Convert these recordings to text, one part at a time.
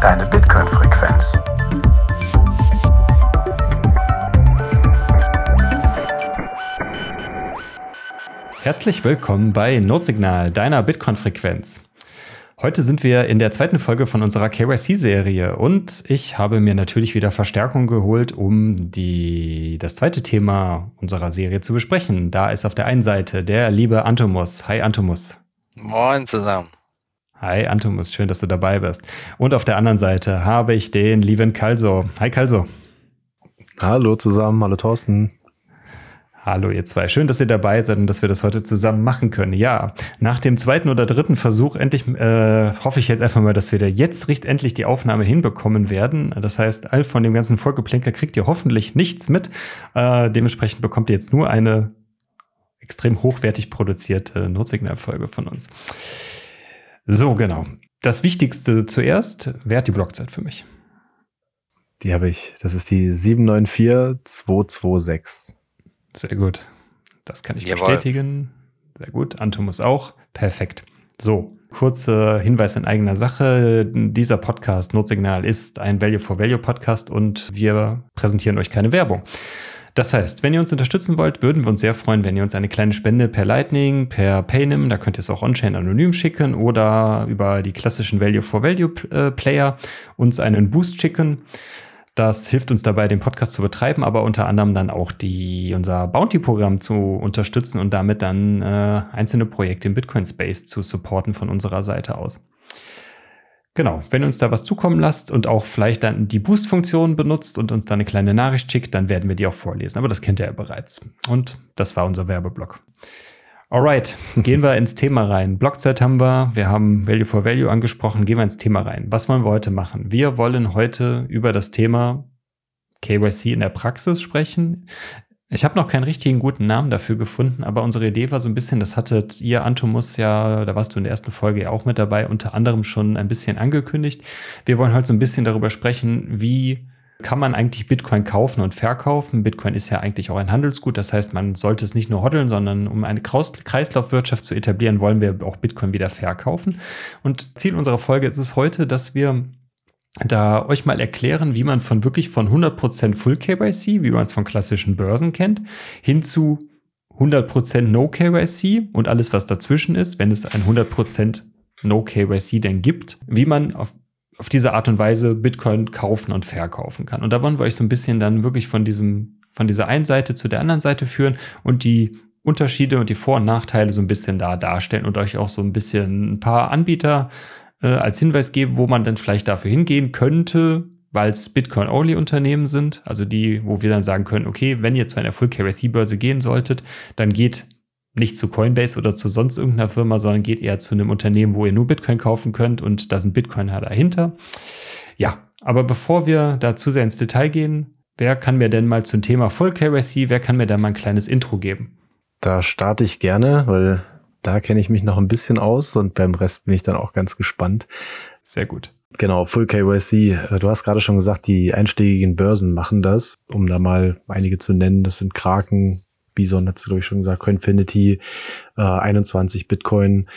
deine Bitcoin-Frequenz. Herzlich willkommen bei Notsignal, deiner Bitcoin-Frequenz. Heute sind wir in der zweiten Folge von unserer KYC-Serie und ich habe mir natürlich wieder Verstärkung geholt, um die, das zweite Thema unserer Serie zu besprechen. Da ist auf der einen Seite der liebe Antomus. Hi Antomus. Moin zusammen. Hi Antomus, schön, dass du dabei bist. Und auf der anderen Seite habe ich den lieben Kalso. Hi Kalso. Hallo zusammen, hallo Thorsten. Hallo ihr zwei, schön, dass ihr dabei seid und dass wir das heute zusammen machen können. Ja, nach dem zweiten oder dritten Versuch endlich äh, hoffe ich jetzt einfach mal, dass wir da jetzt recht endlich die Aufnahme hinbekommen werden. Das heißt, all von dem ganzen Vorgeplänker kriegt ihr hoffentlich nichts mit. Äh, dementsprechend bekommt ihr jetzt nur eine extrem hochwertig produzierte Notsignalfolge von uns. So, genau. Das Wichtigste zuerst, wer hat die Blockzeit für mich? Die habe ich. Das ist die 794226. Sehr gut. Das kann ich Jawohl. bestätigen. Sehr gut. Anton muss auch. Perfekt. So, kurzer Hinweis in eigener Sache. Dieser Podcast Notsignal ist ein Value for Value Podcast und wir präsentieren euch keine Werbung. Das heißt, wenn ihr uns unterstützen wollt, würden wir uns sehr freuen, wenn ihr uns eine kleine Spende per Lightning, per Paynim, da könnt ihr es auch on-chain anonym schicken oder über die klassischen Value for Value äh, uns einen Boost schicken. Das hilft uns dabei, den Podcast zu betreiben, aber unter anderem dann auch die, unser Bounty-Programm zu unterstützen und damit dann äh, einzelne Projekte im Bitcoin-Space zu supporten von unserer Seite aus. Genau, wenn ihr uns da was zukommen lasst und auch vielleicht dann die Boost-Funktion benutzt und uns da eine kleine Nachricht schickt, dann werden wir die auch vorlesen. Aber das kennt ihr ja bereits. Und das war unser Werbeblock. Alright, gehen wir ins Thema rein. Blockzeit haben wir, wir haben Value for Value angesprochen, gehen wir ins Thema rein. Was wollen wir heute machen? Wir wollen heute über das Thema KYC in der Praxis sprechen. Ich habe noch keinen richtigen guten Namen dafür gefunden, aber unsere Idee war so ein bisschen, das hattet ihr, Antomus, ja, da warst du in der ersten Folge ja auch mit dabei, unter anderem schon ein bisschen angekündigt. Wir wollen heute so ein bisschen darüber sprechen, wie kann man eigentlich Bitcoin kaufen und verkaufen. Bitcoin ist ja eigentlich auch ein Handelsgut, das heißt, man sollte es nicht nur hoddeln, sondern um eine Kreislaufwirtschaft zu etablieren, wollen wir auch Bitcoin wieder verkaufen. Und Ziel unserer Folge ist es heute, dass wir da euch mal erklären, wie man von wirklich von 100% Full KYC, wie man es von klassischen Börsen kennt, hin zu 100% No KYC und alles, was dazwischen ist, wenn es ein 100% No KYC denn gibt, wie man auf, auf diese Art und Weise Bitcoin kaufen und verkaufen kann. Und da wollen wir euch so ein bisschen dann wirklich von diesem, von dieser einen Seite zu der anderen Seite führen und die Unterschiede und die Vor- und Nachteile so ein bisschen da darstellen und euch auch so ein bisschen ein paar Anbieter äh, als Hinweis geben, wo man dann vielleicht dafür hingehen könnte, weil es Bitcoin-Only-Unternehmen sind, also die, wo wir dann sagen können, okay, wenn ihr zu einer Full-KYC-Börse gehen solltet, dann geht nicht zu Coinbase oder zu sonst irgendeiner Firma, sondern geht eher zu einem Unternehmen, wo ihr nur Bitcoin kaufen könnt und da sind Bitcoiner dahinter. Ja, aber bevor wir da zu sehr ins Detail gehen, wer kann mir denn mal zum Thema Full KYC, wer kann mir da mal ein kleines Intro geben? Da starte ich gerne, weil da kenne ich mich noch ein bisschen aus und beim Rest bin ich dann auch ganz gespannt. Sehr gut. Genau, Full KYC. Du hast gerade schon gesagt, die einschlägigen Börsen machen das, um da mal einige zu nennen. Das sind Kraken, Bison hat es, glaube ich, schon gesagt, Coinfinity, äh, 21 Bitcoin.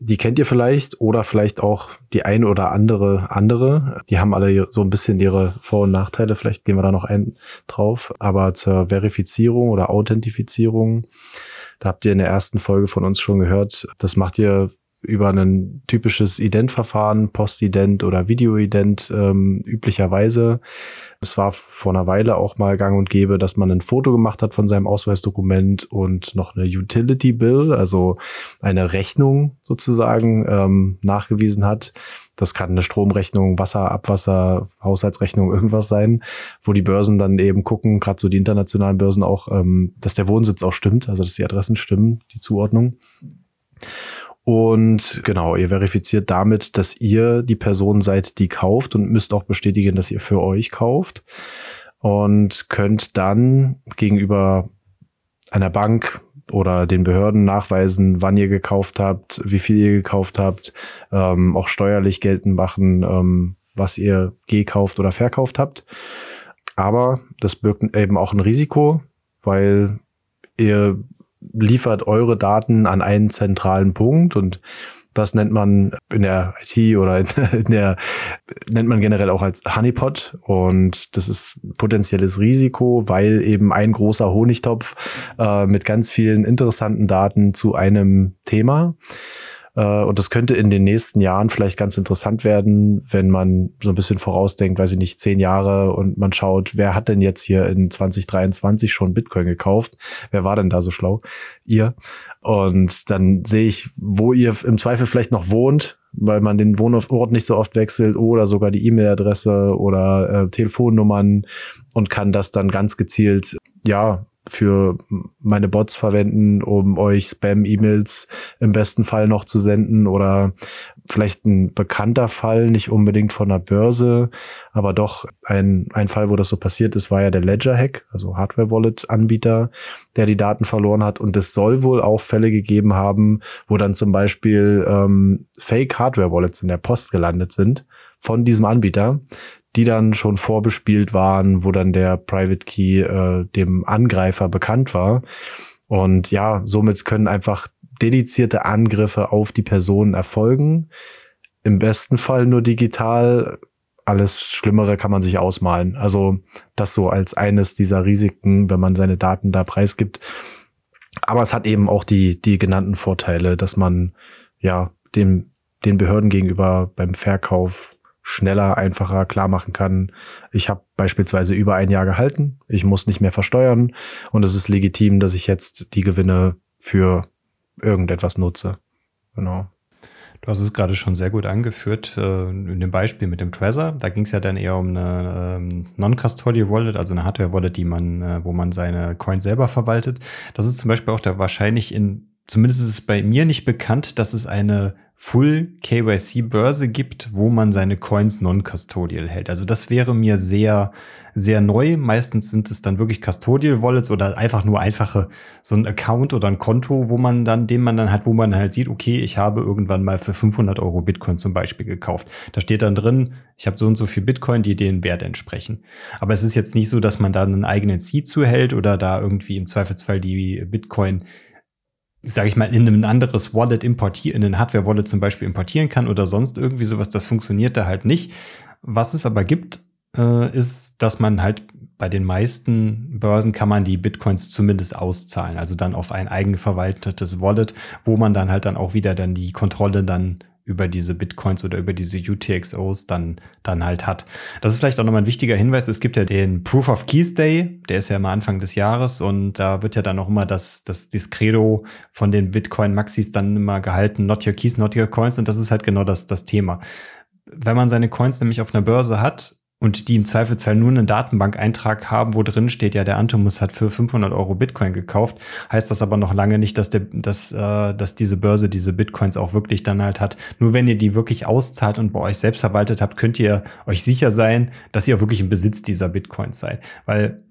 Die kennt ihr vielleicht oder vielleicht auch die eine oder andere andere. Die haben alle so ein bisschen ihre Vor- und Nachteile. Vielleicht gehen wir da noch ein drauf. Aber zur Verifizierung oder Authentifizierung, da habt ihr in der ersten Folge von uns schon gehört, das macht ihr über ein typisches Ident-Verfahren, Postident oder Videoident ähm, üblicherweise. Es war vor einer Weile auch mal gang und gäbe, dass man ein Foto gemacht hat von seinem Ausweisdokument und noch eine Utility Bill, also eine Rechnung sozusagen, ähm, nachgewiesen hat. Das kann eine Stromrechnung, Wasser, Abwasser, Haushaltsrechnung, irgendwas sein, wo die Börsen dann eben gucken, gerade so die internationalen Börsen auch, ähm, dass der Wohnsitz auch stimmt, also dass die Adressen stimmen, die Zuordnung. Und genau, ihr verifiziert damit, dass ihr die Person seid, die kauft und müsst auch bestätigen, dass ihr für euch kauft. Und könnt dann gegenüber einer Bank oder den Behörden nachweisen, wann ihr gekauft habt, wie viel ihr gekauft habt, ähm, auch steuerlich geltend machen, ähm, was ihr gekauft oder verkauft habt. Aber das birgt eben auch ein Risiko, weil ihr liefert eure Daten an einen zentralen Punkt und Das nennt man in der IT oder in der, nennt man generell auch als Honeypot. Und das ist potenzielles Risiko, weil eben ein großer Honigtopf äh, mit ganz vielen interessanten Daten zu einem Thema äh, und das könnte in den nächsten Jahren vielleicht ganz interessant werden, wenn man so ein bisschen vorausdenkt, weiß ich nicht, zehn Jahre und man schaut, wer hat denn jetzt hier in 2023 schon Bitcoin gekauft? Wer war denn da so schlau? Ihr. Und dann sehe ich, wo ihr im Zweifel vielleicht noch wohnt, weil man den Wohnort nicht so oft wechselt oder sogar die E-Mail-Adresse oder äh, Telefonnummern und kann das dann ganz gezielt, ja, für meine Bots verwenden, um euch Spam-E-Mails im besten Fall noch zu senden oder vielleicht ein bekannter Fall, nicht unbedingt von der Börse, aber doch ein, ein Fall, wo das so passiert ist, war ja der Ledger-Hack, also Hardware-Wallet-Anbieter, der die Daten verloren hat. Und es soll wohl auch Fälle gegeben haben, wo dann zum Beispiel ähm, Fake-Hardware-Wallets in der Post gelandet sind von diesem Anbieter, die dann schon vorbespielt waren, wo dann der Private Key äh, dem Angreifer bekannt war. Und ja, somit können einfach dedizierte Angriffe auf die Person erfolgen. Im besten Fall nur digital. Alles Schlimmere kann man sich ausmalen. Also das so als eines dieser Risiken, wenn man seine Daten da preisgibt. Aber es hat eben auch die, die genannten Vorteile, dass man ja dem, den Behörden gegenüber beim Verkauf schneller, einfacher klar machen kann, ich habe beispielsweise über ein Jahr gehalten, ich muss nicht mehr versteuern und es ist legitim, dass ich jetzt die Gewinne für irgendetwas nutze. Genau. Du hast es gerade schon sehr gut angeführt äh, in dem Beispiel mit dem Trezor. Da ging es ja dann eher um eine ähm, Non-Custodial Wallet, also eine Hardware-Wallet, die man, äh, wo man seine Coins selber verwaltet. Das ist zum Beispiel auch der wahrscheinlich in, zumindest ist es bei mir nicht bekannt, dass es eine Full KYC Börse gibt, wo man seine Coins non-custodial hält. Also das wäre mir sehr, sehr neu. Meistens sind es dann wirklich Custodial Wallets oder einfach nur einfache so ein Account oder ein Konto, wo man dann, den man dann hat, wo man halt sieht, okay, ich habe irgendwann mal für 500 Euro Bitcoin zum Beispiel gekauft. Da steht dann drin, ich habe so und so viel Bitcoin, die den Wert entsprechen. Aber es ist jetzt nicht so, dass man da einen eigenen Seed zuhält oder da irgendwie im Zweifelsfall die Bitcoin sage ich mal, in ein anderes Wallet importieren, in ein Hardware-Wallet zum Beispiel importieren kann oder sonst irgendwie sowas, das funktioniert da halt nicht. Was es aber gibt, äh, ist, dass man halt bei den meisten Börsen kann man die Bitcoins zumindest auszahlen, also dann auf ein eigen verwaltetes Wallet, wo man dann halt dann auch wieder dann die Kontrolle dann über diese Bitcoins oder über diese UTXOs dann, dann halt hat. Das ist vielleicht auch nochmal ein wichtiger Hinweis. Es gibt ja den Proof of Keys Day, der ist ja immer Anfang des Jahres und da wird ja dann auch immer das, das, das Credo von den Bitcoin Maxis dann immer gehalten, not your keys, not your coins und das ist halt genau das, das Thema. Wenn man seine Coins nämlich auf einer Börse hat, und die im Zweifelsfall nur einen Datenbankeintrag haben, wo drin steht, ja, der Antomus hat für 500 Euro Bitcoin gekauft, heißt das aber noch lange nicht, dass, der, dass, äh, dass diese Börse diese Bitcoins auch wirklich dann halt hat. Nur wenn ihr die wirklich auszahlt und bei euch selbst verwaltet habt, könnt ihr euch sicher sein, dass ihr auch wirklich im Besitz dieser Bitcoins seid. Weil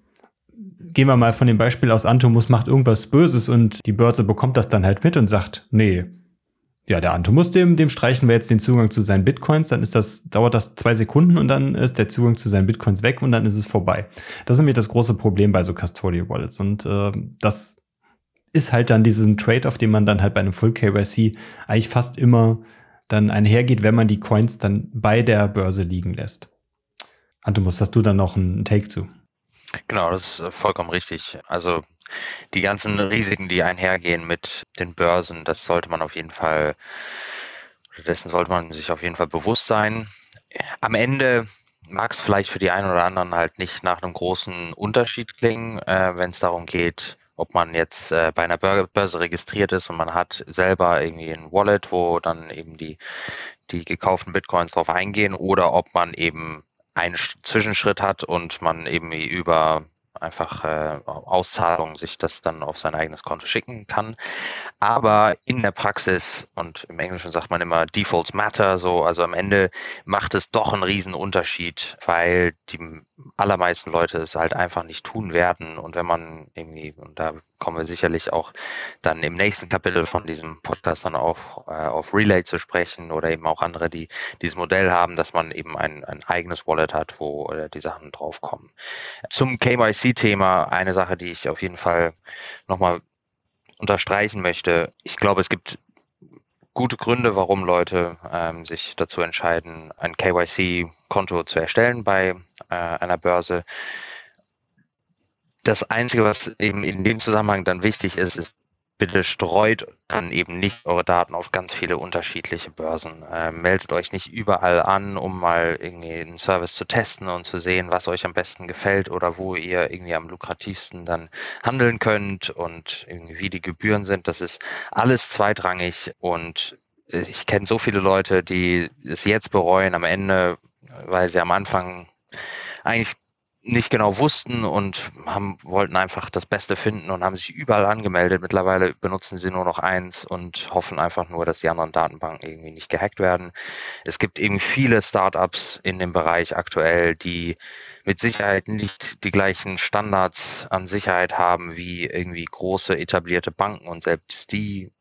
gehen wir mal von dem Beispiel aus, Antomus macht irgendwas Böses und die Börse bekommt das dann halt mit und sagt, nee, ja, der Antomus, dem, dem streichen wir jetzt den Zugang zu seinen Bitcoins, dann ist das, dauert das zwei Sekunden und dann ist der Zugang zu seinen Bitcoins weg und dann ist es vorbei. Das ist nämlich das große Problem bei so Custodial Wallets. Und äh, das ist halt dann diesen Trade-off, den man dann halt bei einem Full KYC eigentlich fast immer dann einhergeht, wenn man die Coins dann bei der Börse liegen lässt. Antomus, hast du dann noch einen Take zu? Genau, das ist vollkommen richtig. Also die ganzen Risiken, die einhergehen mit den Börsen, das sollte man auf jeden Fall, dessen sollte man sich auf jeden Fall bewusst sein. Am Ende mag es vielleicht für die einen oder anderen halt nicht nach einem großen Unterschied klingen, äh, wenn es darum geht, ob man jetzt äh, bei einer Börse registriert ist und man hat selber irgendwie ein Wallet, wo dann eben die, die gekauften Bitcoins drauf eingehen oder ob man eben einen Zwischenschritt hat und man eben über einfach äh, Auszahlung sich das dann auf sein eigenes Konto schicken kann. Aber in der Praxis und im Englischen sagt man immer Defaults matter, so also am Ende macht es doch einen riesen Unterschied, weil die allermeisten Leute es halt einfach nicht tun werden und wenn man irgendwie und da kommen wir sicherlich auch dann im nächsten Kapitel von diesem Podcast dann auch äh, auf Relay zu sprechen oder eben auch andere, die dieses Modell haben, dass man eben ein, ein eigenes Wallet hat, wo äh, die Sachen draufkommen. Zum KYC-Thema eine Sache, die ich auf jeden Fall nochmal unterstreichen möchte. Ich glaube, es gibt gute Gründe, warum Leute ähm, sich dazu entscheiden, ein KYC-Konto zu erstellen bei äh, einer Börse. Das Einzige, was eben in dem Zusammenhang dann wichtig ist, ist bitte streut dann eben nicht eure Daten auf ganz viele unterschiedliche Börsen. Äh, meldet euch nicht überall an, um mal irgendwie einen Service zu testen und zu sehen, was euch am besten gefällt oder wo ihr irgendwie am lukrativsten dann handeln könnt und wie die Gebühren sind. Das ist alles zweitrangig und ich kenne so viele Leute, die es jetzt bereuen am Ende, weil sie am Anfang eigentlich nicht genau wussten und haben, wollten einfach das Beste finden und haben sich überall angemeldet. Mittlerweile benutzen sie nur noch eins und hoffen einfach nur, dass die anderen Datenbanken irgendwie nicht gehackt werden. Es gibt eben viele Startups in dem Bereich aktuell, die mit Sicherheit nicht die gleichen Standards an Sicherheit haben wie irgendwie große etablierte Banken und selbst die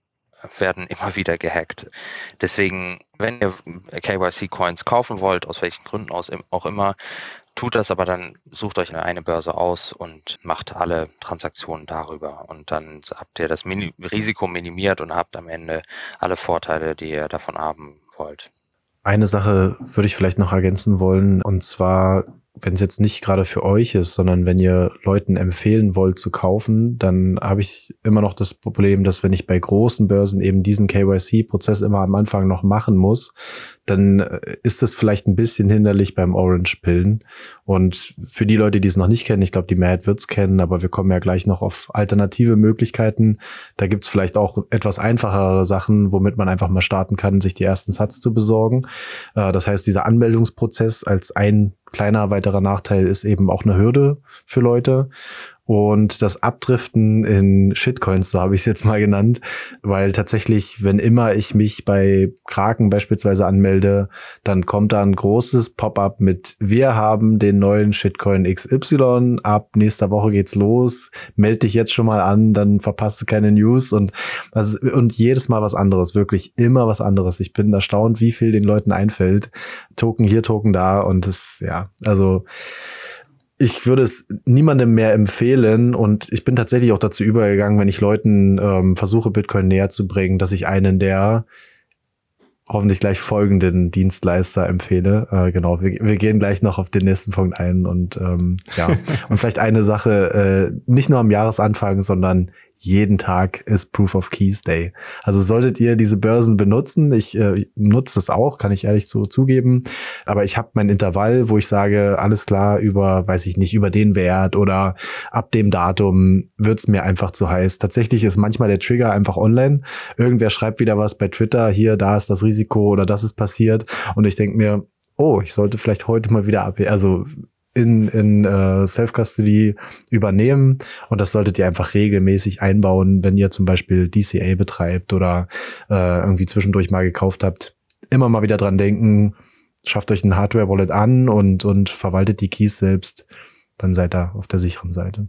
werden immer wieder gehackt. Deswegen, wenn ihr KYC-Coins kaufen wollt, aus welchen Gründen auch immer, tut das, aber dann sucht euch eine Börse aus und macht alle Transaktionen darüber. Und dann habt ihr das Min Risiko minimiert und habt am Ende alle Vorteile, die ihr davon haben wollt. Eine Sache würde ich vielleicht noch ergänzen wollen, und zwar wenn es jetzt nicht gerade für euch ist, sondern wenn ihr Leuten empfehlen wollt zu kaufen, dann habe ich immer noch das Problem, dass wenn ich bei großen Börsen eben diesen KYC-Prozess immer am Anfang noch machen muss, dann äh, ist das vielleicht ein bisschen hinderlich beim Orange-Pillen. Und für die Leute, die es noch nicht kennen, ich glaube, die Mehrheit wird es kennen, aber wir kommen ja gleich noch auf alternative Möglichkeiten. Da gibt es vielleicht auch etwas einfachere Sachen, womit man einfach mal starten kann, sich die ersten Satz zu besorgen. Äh, das heißt, dieser Anmeldungsprozess als ein kleiner weiterer Nachteil ist eben auch eine Hürde für Leute. Und das Abdriften in Shitcoins, so habe ich es jetzt mal genannt, weil tatsächlich, wenn immer ich mich bei Kraken beispielsweise anmelde, dann kommt da ein großes Pop-up mit Wir haben den neuen Shitcoin XY, ab nächster Woche geht's los, melde dich jetzt schon mal an, dann verpasst du keine News und, ist, und jedes Mal was anderes, wirklich immer was anderes. Ich bin erstaunt, wie viel den Leuten einfällt. Token hier, Token da und das, ja, also ich würde es niemandem mehr empfehlen und ich bin tatsächlich auch dazu übergegangen, wenn ich Leuten ähm, versuche, Bitcoin näher zu bringen, dass ich einen der hoffentlich gleich folgenden Dienstleister empfehle. Äh, genau, wir, wir gehen gleich noch auf den nächsten Punkt ein und ähm, ja, und vielleicht eine Sache, äh, nicht nur am Jahresanfang, sondern jeden Tag ist Proof of Keys Day. Also solltet ihr diese Börsen benutzen, ich äh, nutze das auch, kann ich ehrlich so zugeben, aber ich habe mein Intervall, wo ich sage, alles klar, über, weiß ich nicht, über den Wert oder ab dem Datum wird's mir einfach zu heiß. Tatsächlich ist manchmal der Trigger einfach online. Irgendwer schreibt wieder was bei Twitter, hier, da ist das Risiko oder das ist passiert und ich denke mir, oh, ich sollte vielleicht heute mal wieder ab, also in, in äh, Self-Custody übernehmen. Und das solltet ihr einfach regelmäßig einbauen, wenn ihr zum Beispiel DCA betreibt oder äh, irgendwie zwischendurch mal gekauft habt. Immer mal wieder dran denken, schafft euch ein Hardware-Wallet an und, und verwaltet die Keys selbst. Dann seid ihr auf der sicheren Seite.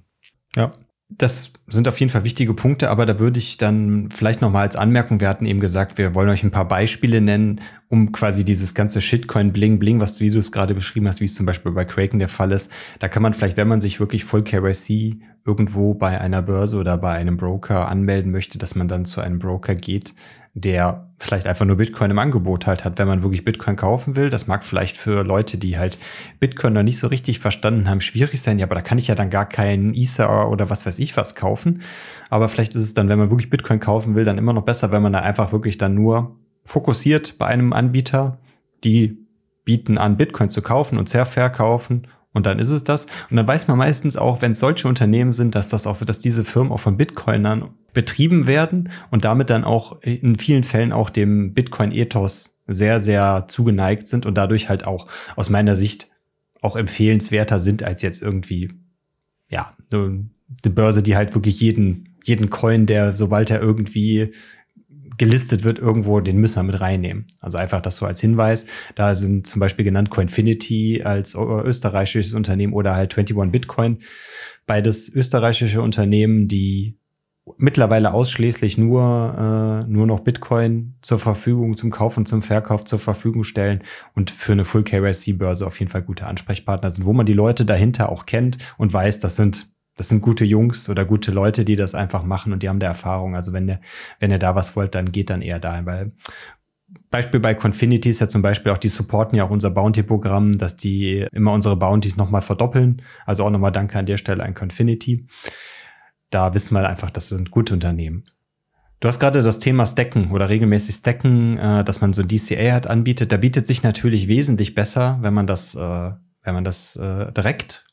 Ja, das sind auf jeden Fall wichtige Punkte, aber da würde ich dann vielleicht noch mal als Anmerkung, wir hatten eben gesagt, wir wollen euch ein paar Beispiele nennen, um quasi dieses ganze Shitcoin Bling Bling, was du, wie du es gerade beschrieben hast, wie es zum Beispiel bei Kraken der Fall ist, da kann man vielleicht, wenn man sich wirklich voll KYC irgendwo bei einer Börse oder bei einem Broker anmelden möchte, dass man dann zu einem Broker geht, der vielleicht einfach nur Bitcoin im Angebot halt hat, wenn man wirklich Bitcoin kaufen will. Das mag vielleicht für Leute, die halt Bitcoin noch nicht so richtig verstanden haben, schwierig sein. Ja, aber da kann ich ja dann gar keinen Ether oder was weiß ich was kaufen. Aber vielleicht ist es dann, wenn man wirklich Bitcoin kaufen will, dann immer noch besser, wenn man da einfach wirklich dann nur fokussiert bei einem Anbieter, die bieten an, Bitcoin zu kaufen und sehr verkaufen und dann ist es das. Und dann weiß man meistens auch, wenn es solche Unternehmen sind, dass das auch, dass diese Firmen auch von Bitcoinern betrieben werden und damit dann auch in vielen Fällen auch dem Bitcoin-Ethos sehr, sehr zugeneigt sind und dadurch halt auch aus meiner Sicht auch empfehlenswerter sind als jetzt irgendwie, ja, eine Börse, die halt wirklich jeden, jeden Coin, der sobald er irgendwie gelistet wird irgendwo, den müssen wir mit reinnehmen. Also einfach das so als Hinweis. Da sind zum Beispiel genannt Coinfinity als österreichisches Unternehmen oder halt 21 Bitcoin. Beides österreichische Unternehmen, die mittlerweile ausschließlich nur, äh, nur noch Bitcoin zur Verfügung zum Kauf und zum Verkauf zur Verfügung stellen und für eine Full KYC Börse auf jeden Fall gute Ansprechpartner sind, wo man die Leute dahinter auch kennt und weiß, das sind Das sind gute Jungs oder gute Leute, die das einfach machen und die haben da Erfahrung. Also wenn ihr, wenn ihr da was wollt, dann geht dann eher dahin, weil Beispiel bei Confinity ist ja zum Beispiel auch, die supporten ja auch unser Bounty-Programm, dass die immer unsere Bounties nochmal verdoppeln. Also auch nochmal danke an der Stelle an Confinity. Da wissen wir einfach, das sind gute Unternehmen. Du hast gerade das Thema Stacken oder regelmäßig Stacken, äh, dass man so ein DCA hat, anbietet. Da bietet sich natürlich wesentlich besser, wenn man das, äh, wenn man das äh, direkt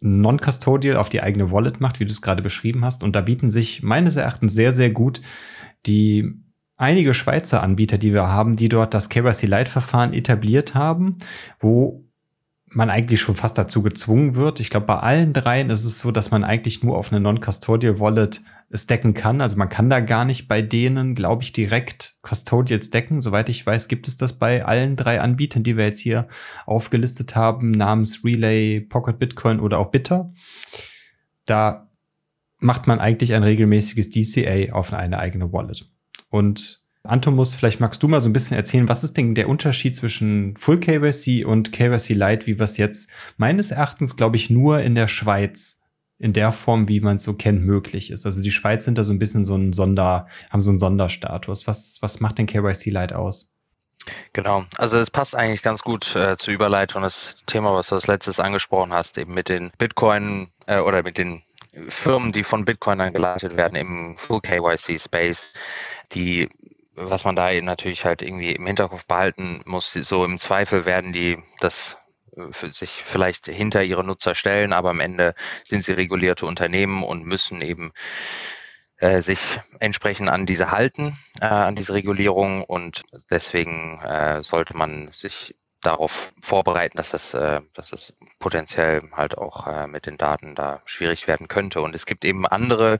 non-custodial auf die eigene Wallet macht, wie du es gerade beschrieben hast. Und da bieten sich meines Erachtens sehr, sehr gut die einige Schweizer Anbieter, die wir haben, die dort das KYC Lite Verfahren etabliert haben, wo man eigentlich schon fast dazu gezwungen wird. Ich glaube, bei allen dreien ist es so, dass man eigentlich nur auf eine Non-Custodial Wallet stacken kann. Also man kann da gar nicht bei denen, glaube ich, direkt Custodial stacken. Soweit ich weiß, gibt es das bei allen drei Anbietern, die wir jetzt hier aufgelistet haben, namens Relay, Pocket Bitcoin oder auch Bitter. Da macht man eigentlich ein regelmäßiges DCA auf eine eigene Wallet. Und Antomus, vielleicht magst du mal so ein bisschen erzählen, was ist denn der Unterschied zwischen Full KYC und KYC Lite, wie wir es jetzt meines Erachtens, glaube ich, nur in der Schweiz in der Form, wie man es so kennt, möglich ist. Also die Schweiz sind da so ein bisschen so ein Sonder, haben so einen Sonderstatus. Was, was macht denn KYC Lite aus? Genau, also es passt eigentlich ganz gut äh, zur Überleitung, das Thema, was du als letztes angesprochen hast, eben mit den Bitcoin äh, oder mit den Firmen, die von Bitcoin dann geleitet werden im Full KYC Space, die was man da natürlich halt irgendwie im Hinterkopf behalten muss, so im Zweifel werden die das für sich vielleicht hinter ihre Nutzer stellen, aber am Ende sind sie regulierte Unternehmen und müssen eben äh, sich entsprechend an diese halten, äh, an diese Regulierung und deswegen äh, sollte man sich darauf vorbereiten, dass das, äh, dass das potenziell halt auch äh, mit den Daten da schwierig werden könnte. Und es gibt eben andere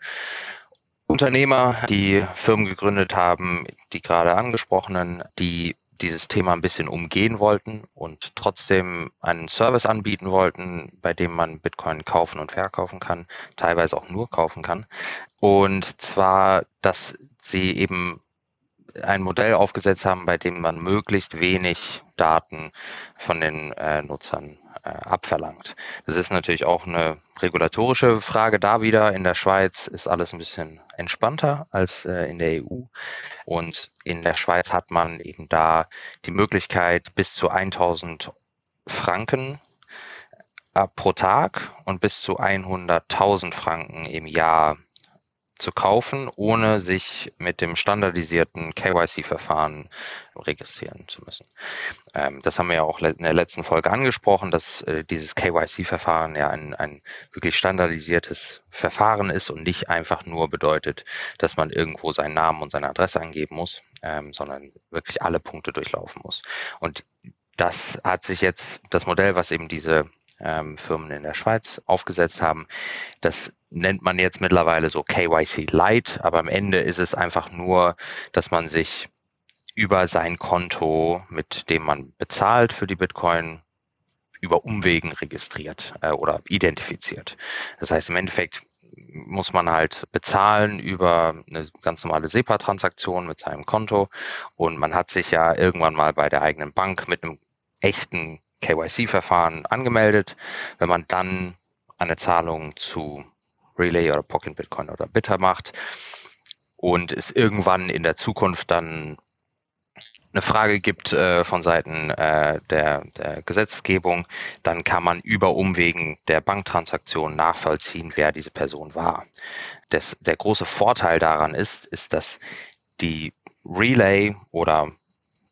Unternehmer, die Firmen gegründet haben, die gerade angesprochenen, die dieses Thema ein bisschen umgehen wollten und trotzdem einen Service anbieten wollten, bei dem man Bitcoin kaufen und verkaufen kann, teilweise auch nur kaufen kann. Und zwar, dass sie eben ein Modell aufgesetzt haben, bei dem man möglichst wenig Daten von den äh, Nutzern äh, abverlangt. Das ist natürlich auch eine regulatorische Frage da wieder. In der Schweiz ist alles ein bisschen entspannter als äh, in der EU. Und in der Schweiz hat man eben da die Möglichkeit, bis zu 1000 Franken äh, pro Tag und bis zu 100.000 Franken im Jahr zu kaufen, ohne sich mit dem standardisierten KYC-Verfahren registrieren zu müssen. Ähm, das haben wir ja auch in der letzten Folge angesprochen, dass äh, dieses KYC-Verfahren ja ein, ein wirklich standardisiertes Verfahren ist und nicht einfach nur bedeutet, dass man irgendwo seinen Namen und seine Adresse angeben muss, ähm, sondern wirklich alle Punkte durchlaufen muss. Und das hat sich jetzt das Modell, was eben diese ähm, Firmen in der Schweiz aufgesetzt haben. Das nennt man jetzt mittlerweile so KYC Lite, aber am Ende ist es einfach nur, dass man sich über sein Konto, mit dem man bezahlt für die Bitcoin, über Umwegen registriert äh, oder identifiziert. Das heißt, im Endeffekt muss man halt bezahlen über eine ganz normale SEPA-Transaktion mit seinem Konto und man hat sich ja irgendwann mal bei der eigenen Bank mit einem echten KYC-Verfahren angemeldet. Wenn man dann eine Zahlung zu Relay oder Pocket Bitcoin oder Bitter macht und es irgendwann in der Zukunft dann eine Frage gibt äh, von Seiten äh, der, der Gesetzgebung, dann kann man über Umwegen der Banktransaktion nachvollziehen, wer diese Person war. Das, der große Vorteil daran ist, ist, dass die Relay oder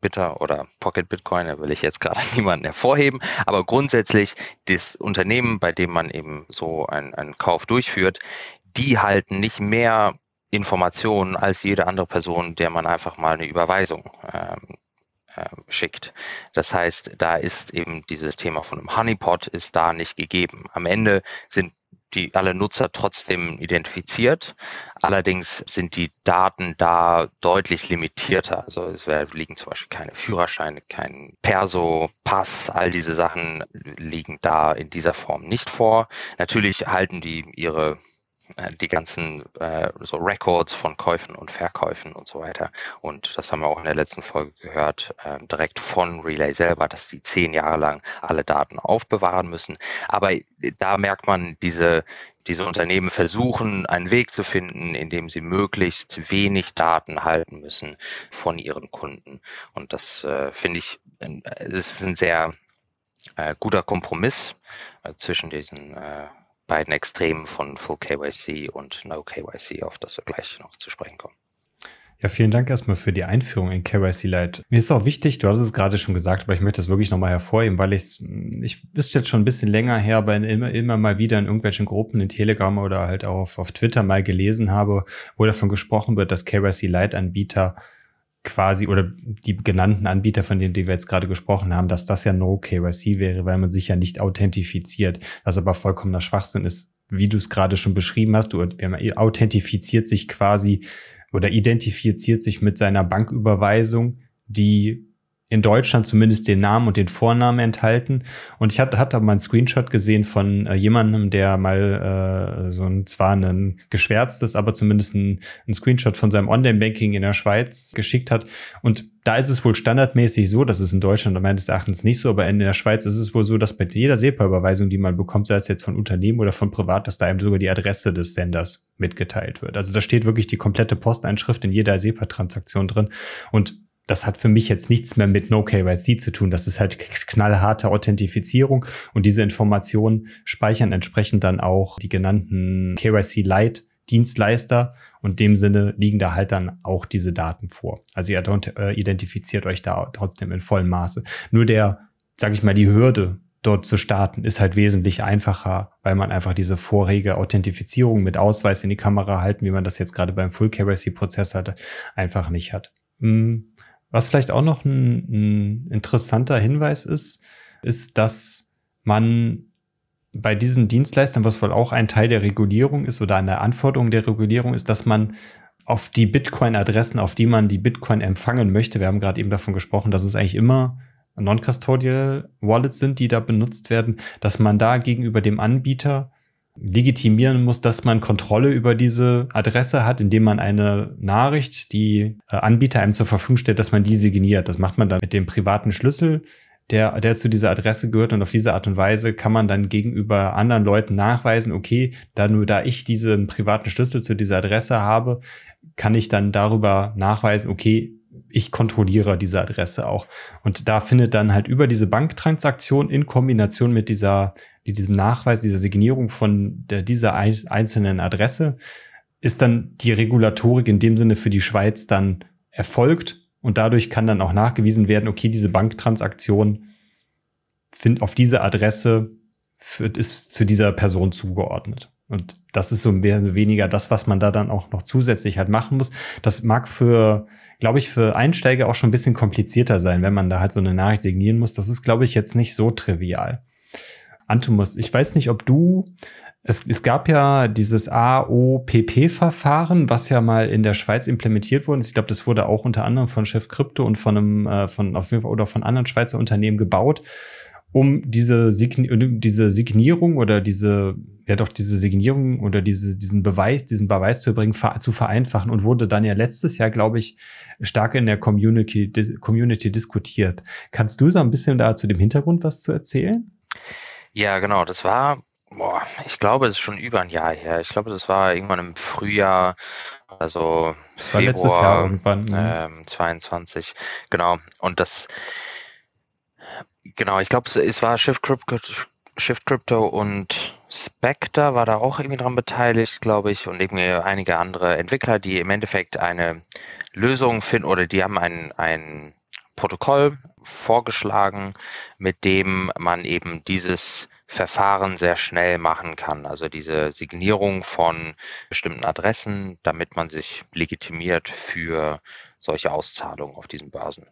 Bitter oder Pocket Bitcoin, da will ich jetzt gerade niemanden hervorheben, aber grundsätzlich das Unternehmen, bei dem man eben so einen, einen Kauf durchführt, die halten nicht mehr Informationen als jede andere Person, der man einfach mal eine Überweisung ähm, äh, schickt. Das heißt, da ist eben dieses Thema von einem Honeypot ist da nicht gegeben. Am Ende sind die alle Nutzer trotzdem identifiziert. Allerdings sind die Daten da deutlich limitierter. Also es liegen zum Beispiel keine Führerscheine, kein Perso, Pass, all diese Sachen liegen da in dieser Form nicht vor. Natürlich halten die ihre die ganzen äh, so Records von Käufen und Verkäufen und so weiter. Und das haben wir auch in der letzten Folge gehört, äh, direkt von Relay selber, dass die zehn Jahre lang alle Daten aufbewahren müssen. Aber da merkt man diese, diese Unternehmen versuchen, einen Weg zu finden, in dem sie möglichst wenig Daten halten müssen von ihren Kunden. Und das äh, finde ich, äh, ist ein sehr äh, guter Kompromiss äh, zwischen diesen äh, beiden Extremen von Full KYC und No KYC, auf das wir gleich noch zu sprechen kommen. Ja, vielen Dank erstmal für die Einführung in KYC Lite. Mir ist auch wichtig, du hast es gerade schon gesagt, aber ich möchte es wirklich nochmal hervorheben, weil ich ich ist jetzt schon ein bisschen länger her, aber immer, immer mal wieder in irgendwelchen Gruppen in Telegram oder halt auch auf, auf Twitter mal gelesen habe, wo davon gesprochen wird, dass KYC Lite Anbieter quasi oder die genannten Anbieter, von denen die wir jetzt gerade gesprochen haben, dass das ja No KYC wäre, weil man sich ja nicht authentifiziert, was aber vollkommener Schwachsinn ist, wie du es gerade schon beschrieben hast. Du authentifiziert sich quasi oder identifiziert sich mit seiner Banküberweisung, die in Deutschland zumindest den Namen und den Vornamen enthalten. Und ich hatte, hatte mal einen Screenshot gesehen von äh, jemandem, der mal äh, so ein zwar ein geschwärztes, aber zumindest ein, ein Screenshot von seinem Online-Banking in der Schweiz geschickt hat. Und da ist es wohl standardmäßig so, das ist in Deutschland meines Erachtens nicht so, aber in der Schweiz ist es wohl so, dass bei jeder SEPA-Überweisung, die man bekommt, sei es jetzt von Unternehmen oder von Privat, dass da einem sogar die Adresse des Senders mitgeteilt wird. Also da steht wirklich die komplette Posteinschrift in jeder SEPA-Transaktion drin. Und das hat für mich jetzt nichts mehr mit No KYC zu tun. Das ist halt knallharte Authentifizierung und diese Informationen speichern entsprechend dann auch die genannten KYC Lite Dienstleister und in dem Sinne liegen da halt dann auch diese Daten vor. Also ihr äh, identifiziert euch da trotzdem in vollem Maße. Nur der, sage ich mal, die Hürde dort zu starten ist halt wesentlich einfacher, weil man einfach diese vorherige Authentifizierung mit Ausweis in die Kamera halten, wie man das jetzt gerade beim Full KYC Prozess hatte, einfach nicht hat. Hm. Was vielleicht auch noch ein, ein interessanter Hinweis ist, ist, dass man bei diesen Dienstleistern, was wohl auch ein Teil der Regulierung ist oder eine Anforderung der Regulierung ist, dass man auf die Bitcoin-Adressen, auf die man die Bitcoin empfangen möchte, wir haben gerade eben davon gesprochen, dass es eigentlich immer Non-Custodial Wallets sind, die da benutzt werden, dass man da gegenüber dem Anbieter legitimieren muss, dass man Kontrolle über diese Adresse hat, indem man eine Nachricht, die äh, Anbieter einem zur Verfügung stellt, dass man die signiert. Das macht man dann mit dem privaten Schlüssel, der, der zu dieser Adresse gehört und auf diese Art und Weise kann man dann gegenüber anderen Leuten nachweisen, okay, da nur da ich diesen privaten Schlüssel zu dieser Adresse habe, kann ich dann darüber nachweisen, okay, ich kontrolliere diese Adresse auch. Und da findet dann halt über diese Banktransaktion in Kombination mit dieser die diesem Nachweis, dieser Signierung von der, dieser einzelnen Adresse, ist dann die Regulatorik in dem Sinne für die Schweiz dann erfolgt und dadurch kann dann auch nachgewiesen werden, okay, diese Banktransaktion find, auf diese Adresse für, ist zu dieser Person zugeordnet. Und das ist so mehr oder weniger das, was man da dann auch noch zusätzlich halt machen muss. Das mag für, glaube ich, für Einsteiger auch schon ein bisschen komplizierter sein, wenn man da halt so eine Nachricht signieren muss. Das ist, glaube ich, jetzt nicht so trivial. Antumus, ich weiß nicht, ob du, es, es gab ja dieses AOPP-Verfahren, was ja mal in der Schweiz implementiert wurde. Ich glaube, das wurde auch unter anderem von Chef Crypto und von einem, äh, von, auf jeden Fall, oder von anderen Schweizer Unternehmen gebaut, um diese, Sign diese Signierung oder diese, ja doch, diese Signierung oder diese, diesen Beweis, diesen Beweis zu erbringen, zu vereinfachen und wurde dann ja letztes Jahr, glaube ich, stark in der Community, Community diskutiert. Kannst du so ein bisschen da zu dem Hintergrund was zu erzählen? Ja, genau, das war, boah, ich glaube, es ist schon über ein Jahr her. Ich glaube, das war irgendwann im Frühjahr, also Das war letztes Jahr irgendwann. Ne? ähm, 22. Genau. Und das, genau, ich glaube, es, es war Shift Crypto, Shift Crypto und Spectre war da auch irgendwie dran beteiligt, glaube ich, und irgendwie einige andere Entwickler, die im Endeffekt eine Lösung finden oder die haben ein, ein Protokoll vorgeschlagen, mit dem man eben dieses Verfahren sehr schnell machen kann. Also diese Signierung von bestimmten Adressen, damit man sich legitimiert für solche Auszahlungen auf diesen Börsen.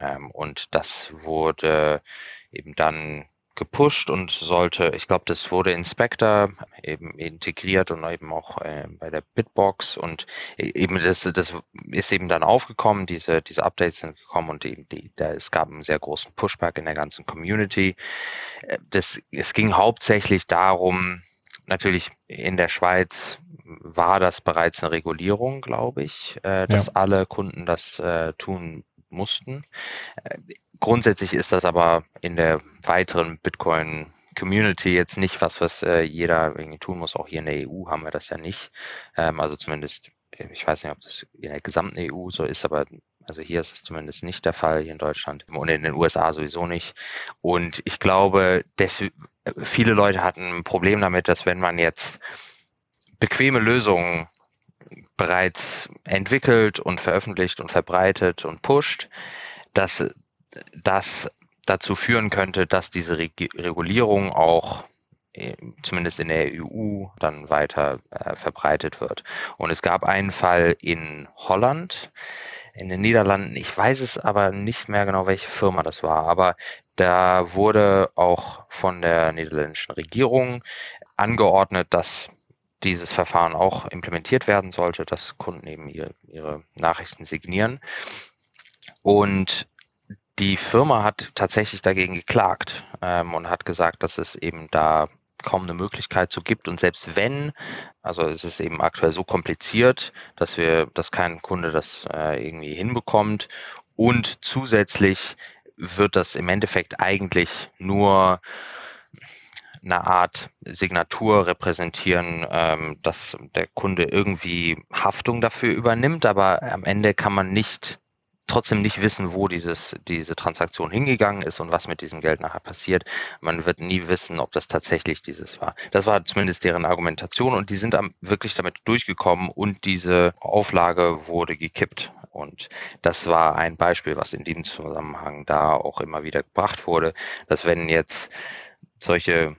Ähm, und das wurde eben dann gepusht und sollte, ich glaube, das wurde in Spectre eben integriert und eben auch äh, bei der Bitbox und e-, eben das, das ist eben dann aufgekommen, diese, diese Updates sind gekommen und eben die, da, es gab einen sehr großen Pushback in der ganzen Community. Äh, das, es ging hauptsächlich darum, natürlich in der Schweiz war das bereits eine Regulierung, glaube ich, äh, dass ja. alle Kunden das äh, tun mussten. Äh, grundsätzlich ist das aber in der weiteren Bitcoin Community jetzt nicht was, was äh, jeder irgendwie tun muss. Auch hier in der EU haben wir das ja nicht. Ähm, also zumindest, ich weiß nicht, ob das in der gesamten EU so ist, aber also hier ist es zumindest nicht der Fall, hier in Deutschland und in den USA sowieso nicht. Und ich glaube, des, viele Leute hatten ein Problem damit, dass wenn man jetzt bequeme Lösungen bereits entwickelt und veröffentlicht und verbreitet und pusht, dass das dazu führen könnte, dass diese Regulierung auch äh, zumindest in der EU dann weiter äh, verbreitet wird. Und es gab einen Fall in Holland, in den Niederlanden. Ich weiß es aber nicht mehr genau, welche Firma das war, aber da wurde auch von der niederländischen Regierung angeordnet, dass dieses Verfahren auch implementiert werden sollte, dass Kunden eben ihre, ihre Nachrichten signieren. Und die Firma hat tatsächlich dagegen geklagt ähm, und hat gesagt, dass es eben da kaum eine Möglichkeit zu gibt. Und selbst wenn, also es ist eben aktuell so kompliziert, dass wir, dass kein Kunde das äh, irgendwie hinbekommt. Und zusätzlich wird das im Endeffekt eigentlich nur eine Art Signatur repräsentieren, ähm, dass der Kunde irgendwie Haftung dafür übernimmt, aber am Ende kann man nicht trotzdem nicht wissen, wo dieses, diese Transaktion hingegangen ist und was mit diesem Geld nachher passiert. Man wird nie wissen, ob das tatsächlich dieses war. Das war zumindest deren Argumentation und die sind wirklich damit durchgekommen und diese Auflage wurde gekippt. Und das war ein Beispiel, was in diesem Zusammenhang da auch immer wieder gebracht wurde, dass wenn jetzt solche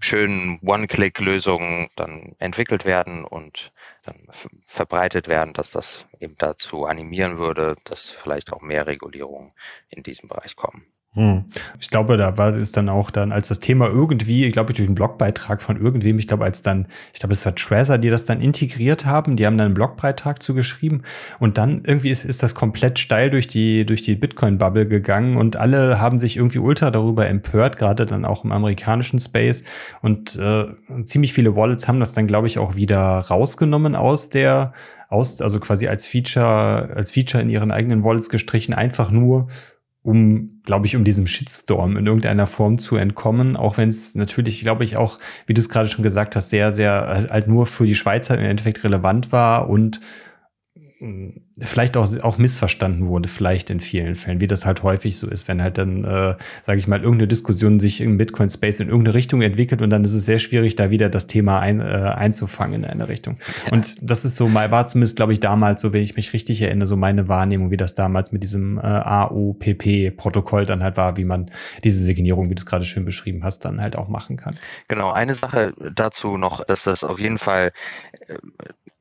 schönen One-Click-Lösungen dann entwickelt werden und dann verbreitet werden, dass das eben dazu animieren würde, dass vielleicht auch mehr Regulierungen in diesem Bereich kommen. Hm. Ich glaube, da war es dann auch dann, als das Thema irgendwie, ich glaube, durch einen Blogbeitrag von irgendwem, ich glaube, als dann, ich glaube, es war Treasure, die das dann integriert haben, die haben dann einen Blogbeitrag zugeschrieben und dann irgendwie ist, ist das komplett steil durch die, durch die Bitcoin-Bubble gegangen und alle haben sich irgendwie ultra darüber empört, gerade dann auch im amerikanischen Space und äh, ziemlich viele Wallets haben das dann, glaube ich, auch wieder rausgenommen aus der, aus, also quasi als Feature, als Feature in ihren eigenen Wallets gestrichen, einfach nur, um, glaube ich, um diesem Shitstorm in irgendeiner Form zu entkommen, auch wenn es natürlich, glaube ich, auch, wie du es gerade schon gesagt hast, sehr, sehr halt nur für die Schweizer im Endeffekt relevant war und vielleicht auch, auch missverstanden wurde, vielleicht in vielen Fällen, wie das halt häufig so ist, wenn halt dann, äh, sage ich mal, irgendeine Diskussion sich im Bitcoin-Space in irgendeine Richtung entwickelt und dann ist es sehr schwierig, da wieder das Thema ein, äh, einzufangen in eine Richtung. Ja. Und das ist so, mal war zumindest, glaube ich, damals, so wenn ich mich richtig erinnere, so meine Wahrnehmung, wie das damals mit diesem äh, AOPP-Protokoll dann halt war, wie man diese Signierung, wie du es gerade schön beschrieben hast, dann halt auch machen kann. Genau, eine Sache dazu noch, dass das auf jeden Fall äh,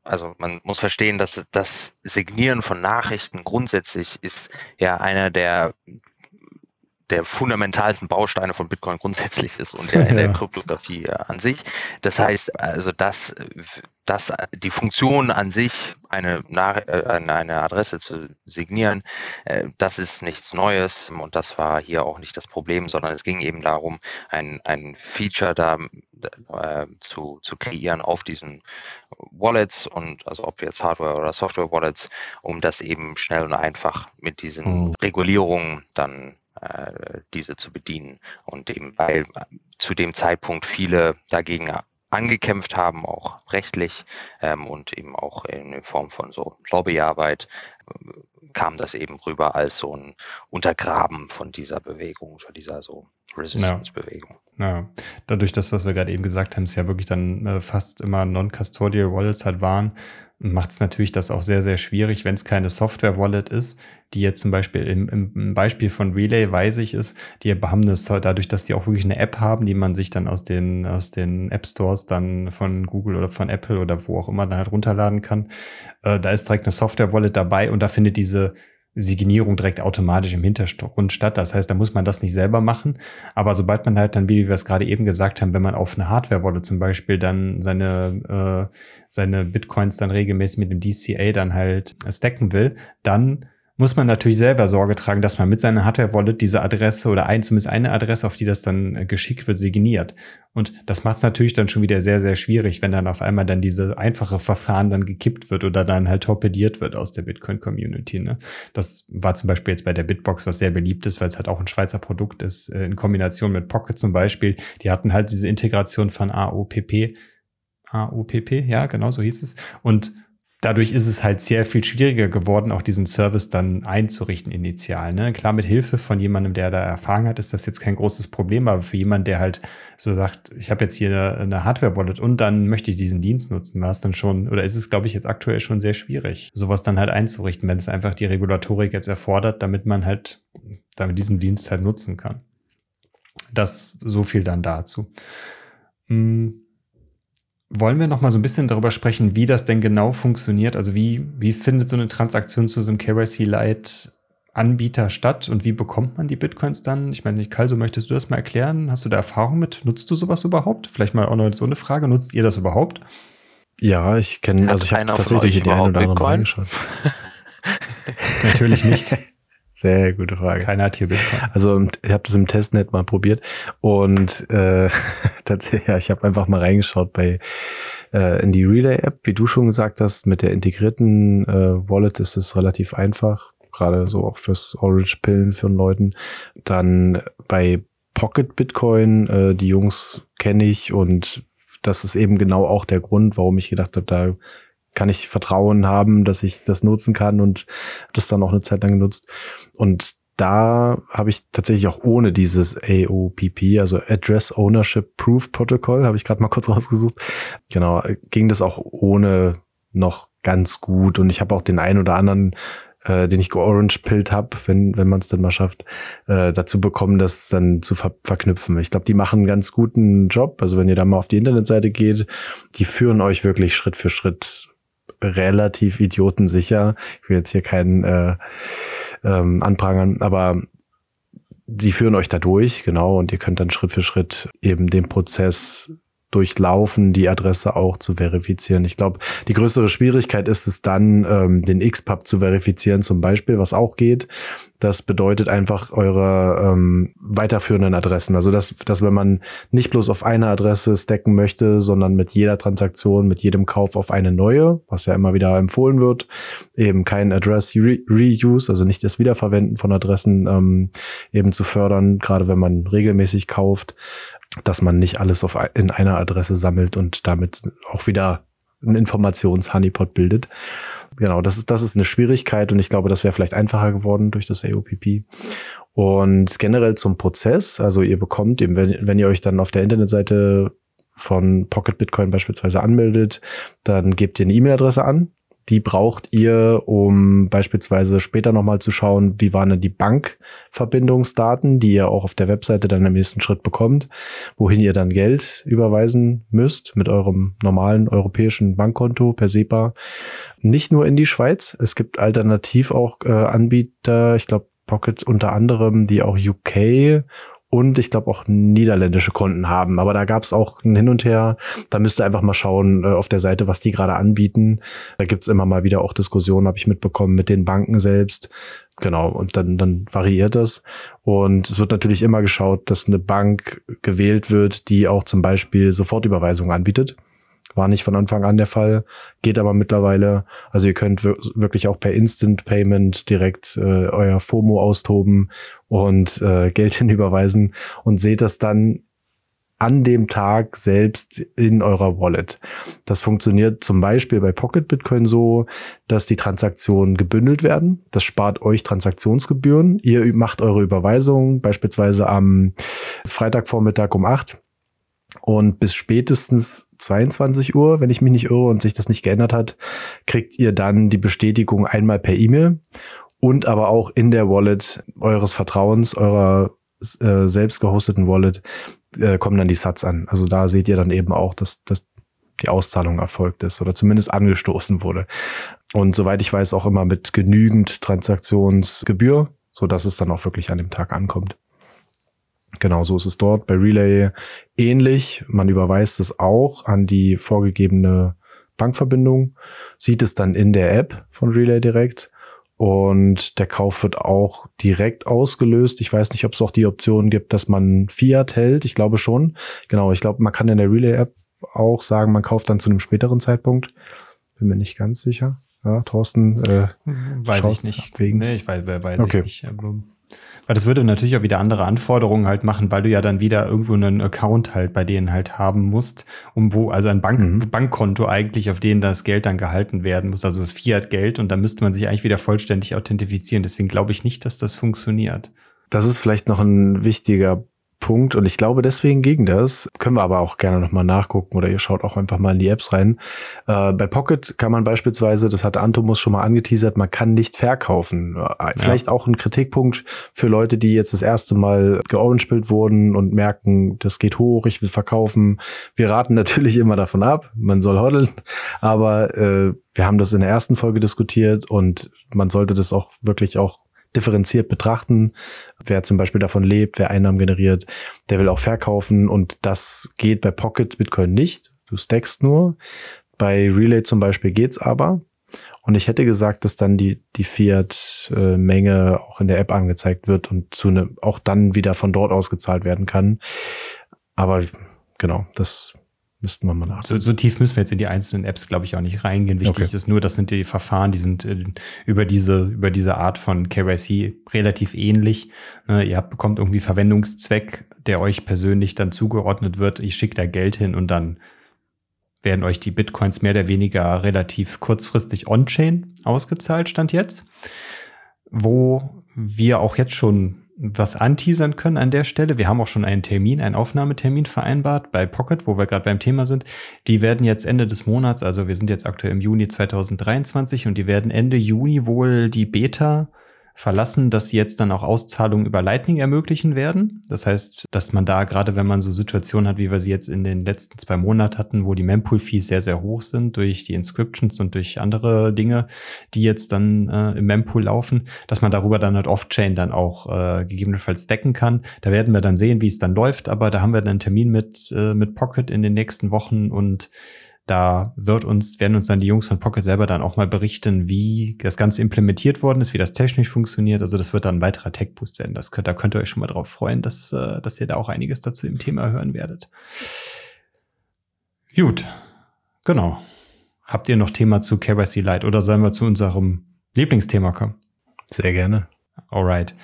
also man muss verstehen, dass das Signieren von Nachrichten grundsätzlich ist ja einer der der fundamentalsten Bausteine von Bitcoin grundsätzlich ist und ja in der Kryptographie an sich. Das heißt also, dass, dass die Funktion an sich, eine, äh, eine Adresse zu signieren, äh, das ist nichts Neues und das war hier auch nicht das Problem, sondern es ging eben darum, ein, ein Feature da äh, zu, zu kreieren auf diesen Wallets und also ob jetzt Hardware oder Software Wallets, um das eben schnell und einfach mit diesen mhm. Regulierungen dann äh, diese zu bedienen. Und eben weil zu dem Zeitpunkt viele dagegen angekämpft haben, auch rechtlich ähm, und eben auch in Form von so Lobbyarbeit äh, kam das eben rüber als so ein Untergraben von dieser Bewegung, von dieser so Resistance-Bewegung. Ja. dadurch, dass was wir gerade eben gesagt haben, es ja wirklich dann äh, fast immer Non-Custodial Wallets halt waren, macht es natürlich das auch sehr, sehr schwierig, wenn es keine Software-Wallet ist, die jetzt zum Beispiel im, im, Beispiel von Relay weiß ich ist, die haben das dadurch, dass die auch wirklich eine App haben, die man sich dann aus den, aus den App Stores dann von Google oder von Apple oder wo auch immer dann halt runterladen kann. Äh, da ist direkt eine Software-Wallet dabei und da findet diese Signierung direkt automatisch im Hintergrund statt. Das heißt, da muss man das nicht selber machen. Aber sobald man halt dann, wie wir es gerade eben gesagt haben, wenn man auf eine Hardware-Wallet zum Beispiel dann seine, äh, seine Bitcoins dann regelmäßig mit dem DCA dann halt stacken will, dann muss man natürlich selber Sorge tragen, dass man mit seiner Hardware-Wallet diese Adresse oder ein, zumindest eine Adresse, auf die das dann äh, geschickt wird, signiert. Und das macht es natürlich dann schon wieder sehr, sehr schwierig, wenn dann auf einmal dann diese einfache Verfahren dann gekippt wird oder dann halt torpediert wird aus der Bitcoin-Community. Ne? Das war zum Beispiel jetzt bei der Bitbox, was sehr beliebt ist, weil es halt auch ein Schweizer Produkt ist, äh, in Kombination mit Pocket zum Beispiel. Die hatten halt diese Integration von AOPP. AOPP, ja, genau so hieß es. Und dadurch ist es halt sehr viel schwieriger geworden, auch diesen Service dann einzurichten initial. Ne? Klar, mit Hilfe von jemandem, der da Erfahrung hat, ist das jetzt kein großes Problem, aber für jemanden, der halt so sagt, ich habe jetzt hier eine, eine Hardware-Wallet und dann möchte ich diesen Dienst nutzen, war es dann schon, oder ist es, glaube ich, jetzt aktuell schon sehr schwierig, sowas dann halt einzurichten, wenn es einfach die Regulatorik jetzt erfordert, damit man halt damit diesen Dienst halt nutzen kann. Das so viel dann dazu. Hm wollen wir noch mal so ein bisschen darüber sprechen, wie das denn genau funktioniert? Also wie, wie findet so eine Transaktion zu so einem KYC Lite Anbieter statt und wie bekommt man die Bitcoins dann? Ich meine, Karl, so möchtest du das mal erklären? Hast du da Erfahrung mit? Nutzt du sowas überhaupt? Vielleicht mal auch noch so eine Frage. Nutzt ihr das überhaupt? Ja, ich kenne, also ich habe tatsächlich in die eine oder andere reingeschaut. Natürlich nicht. Sehr gute Frage. Keiner hat hier Bitcoin. Also ich habe das im Testnet mal probiert und äh, tatsächlich, ja, ich habe einfach mal reingeschaut bei äh, in die Relay-App, wie du schon gesagt hast, mit der integrierten äh, Wallet ist es relativ einfach, gerade so auch fürs Orange-Pillen für Leuten. Dann bei Pocket Bitcoin, äh, die Jungs kenne ich und das ist eben genau auch der Grund, warum ich gedacht habe, da kann ich Vertrauen haben, dass ich das nutzen kann und das dann auch eine Zeit lang genutzt. Und da habe ich tatsächlich auch ohne dieses AOPP, also Address Ownership Proof Protocol, habe ich gerade mal kurz rausgesucht. Genau, ging das auch ohne noch ganz gut. Und ich habe auch den einen oder anderen, äh, den ich georange-pillt habe, wenn, wenn man es dann mal schafft, äh, dazu bekommen, das dann zu ver verknüpfen. Ich glaube, die machen einen ganz guten Job. Also wenn ihr da mal auf die Internetseite geht, die führen euch wirklich Schritt für Schritt relativ idiotensicher. Ich will jetzt hier keinen äh, ähm, anprangern, aber die führen euch da durch, genau, und ihr könnt dann Schritt für Schritt eben den Prozess durchlaufen, die Adresse auch zu verifizieren. Ich glaube, die größere Schwierigkeit ist es dann, ähm, den XPub zu verifizieren, zum Beispiel, was auch geht. Das bedeutet einfach eure ähm, weiterführenden Adressen. Also dass, dass wenn man nicht bloß auf eine Adresse stacken möchte, sondern mit jeder Transaktion, mit jedem Kauf auf eine neue, was ja immer wieder empfohlen wird, eben kein Address Re Reuse, also nicht das Wiederverwenden von Adressen ähm, eben zu fördern, gerade wenn man regelmäßig kauft dass man nicht alles auf, in einer Adresse sammelt und damit auch wieder ein Informations-Honeypot bildet. Genau, das ist, das ist eine Schwierigkeit und ich glaube, das wäre vielleicht einfacher geworden durch das AOPP. Und generell zum Prozess, also ihr bekommt eben, wenn, wenn ihr euch dann auf der Internetseite von Pocket Bitcoin beispielsweise anmeldet, dann gebt ihr eine E-Mail-Adresse an, die braucht ihr, um beispielsweise später nochmal zu schauen, wie waren denn die Bankverbindungsdaten, die ihr auch auf der Webseite dann im nächsten Schritt bekommt, wohin ihr dann Geld überweisen müsst mit eurem normalen europäischen Bankkonto per SEPA. Nicht nur in die Schweiz, es gibt alternativ auch äh, Anbieter, ich glaube Pocket unter anderem, die auch UK und ich glaube auch niederländische Konten haben. Aber da gab es auch ein Hin und Her. Da müsst ihr einfach mal schauen äh, auf der Seite, was die gerade anbieten. Da gibt's immer mal wieder auch Diskussionen, habe ich mitbekommen, mit den Banken selbst. Genau, und dann, dann variiert das. Und es wird natürlich immer geschaut, dass eine Bank gewählt wird, die auch zum Beispiel Sofortüberweisungen anbietet. War nicht von Anfang an der Fall, geht aber mittlerweile. Also ihr könnt wirklich auch per Instant Payment direkt äh, euer FOMO austoben und äh, Geld hinüberweisen und seht das dann an dem Tag selbst in eurer Wallet. Das funktioniert zum Beispiel bei Pocket Bitcoin so, dass die Transaktionen gebündelt werden. Das spart euch Transaktionsgebühren. Ihr macht eure Überweisung beispielsweise am Freitagvormittag um acht und bis spätestens 22 Uhr, wenn ich mich nicht irre und sich das nicht geändert hat, kriegt ihr dann die Bestätigung einmal per E-Mail und aber auch in der Wallet eures Vertrauens, eurer äh, selbst gehosteten Wallet, äh, kommen dann die Sats an. Also da seht ihr dann eben auch, dass, dass die Auszahlung erfolgt ist oder zumindest angestoßen wurde. Und soweit ich weiß, auch immer mit genügend Transaktionsgebühr, so dass es dann auch wirklich an dem Tag ankommt. Genau, so ist es dort. Bei Relay ähnlich. Man überweist es auch an die vorgegebene Bankverbindung, sieht es dann in der App von Relay direkt Und der Kauf wird auch direkt ausgelöst. Ich weiß nicht, ob es auch die Option gibt, dass man Fiat hält. Ich glaube schon. Genau, ich glaube, man kann in der Relay-App auch sagen, man kauft dann zu einem späteren Zeitpunkt. Bin mir nicht ganz sicher. Ja, Thorsten, äh, weiß ich nicht. Abwägen. Nee, ich weiß, weiß Okay. ich nicht. Aber, weil das würde natürlich auch wieder andere Anforderungen halt machen, weil du ja dann wieder irgendwo einen Account halt bei denen halt haben musst, um wo, also ein Bank, Mhm. Bankkonto eigentlich, auf denen das Geld dann gehalten werden muss, also das Fiat-Geld und da müsste man sich eigentlich wieder vollständig authentifizieren. Deswegen glaube ich nicht, dass das funktioniert. Das ist vielleicht noch ein wichtiger Punkt und ich glaube, deswegen ging das. Können wir aber auch gerne nochmal nachgucken oder ihr schaut auch einfach mal in die Apps rein. Äh, bei Pocket kann man beispielsweise, das hatte Antomus schon mal angeteasert, man kann nicht verkaufen. Äh, Vielleicht auch ein Kritikpunkt für Leute, die jetzt das erste Mal georangebildet wurden und merken, das geht hoch, ich will verkaufen. Wir raten natürlich immer davon ab, man soll hodeln, aber äh, wir haben das in der ersten Folge diskutiert und man sollte das auch wirklich auch differenziert betrachten. Wer zum Beispiel davon lebt, wer Einnahmen generiert, der will auch verkaufen und das geht bei Pocket Bitcoin nicht. Du stackst nur. Bei Relay zum Beispiel geht's aber. Und ich hätte gesagt, dass dann die, die Fiat-Menge auch in der App angezeigt wird und zu ne, auch dann wieder von dort ausgezahlt werden kann. Aber genau, das müssten wir mal nach. So, so tief müssen wir jetzt in die einzelnen Apps, glaube ich, auch nicht reingehen. Wichtig Okay. ist nur, das sind die Verfahren, die sind äh, über diese, über diese Art von KYC relativ ähnlich. Ne, ihr habt, bekommt irgendwie Verwendungszweck, der euch persönlich dann zugeordnet wird. Ich schicke da Geld hin und dann werden euch die Bitcoins mehr oder weniger relativ kurzfristig on-chain ausgezahlt, stand jetzt. Wo wir auch jetzt schon was anteasern können an der Stelle. Wir haben auch schon einen Termin, einen Aufnahmetermin vereinbart bei Pocket, wo wir gerade beim Thema sind. Die werden jetzt Ende des Monats, also wir sind jetzt aktuell im Juni 2023 und die werden Ende Juni wohl die Beta verlassen, dass sie jetzt dann auch Auszahlungen über Lightning ermöglichen werden. Das heißt, dass man da gerade, wenn man so Situationen hat, wie wir sie jetzt in den letzten zwei Monaten hatten, wo die Mempool-Fees sehr, sehr hoch sind durch die Inscriptions und durch andere Dinge, die jetzt dann äh, im Mempool laufen, dass man darüber dann halt Off-Chain dann auch äh, gegebenenfalls stacken kann. Da werden wir dann sehen, wie es dann läuft, aber da haben wir dann einen Termin mit, äh, mit Pocket in den nächsten Wochen und da wird uns, werden uns dann die Jungs von Pocket selber dann auch mal berichten, wie das Ganze implementiert worden ist, wie das technisch funktioniert. Also das wird dann ein weiterer Tech-Boost werden. Das könnt, da könnt ihr euch schon mal drauf freuen, dass, äh, dass ihr da auch einiges dazu im Thema hören werdet. Gut, genau. Habt ihr noch Thema zu KYC Lite oder sollen wir zu unserem Lieblingsthema kommen? Sehr gerne. Alright.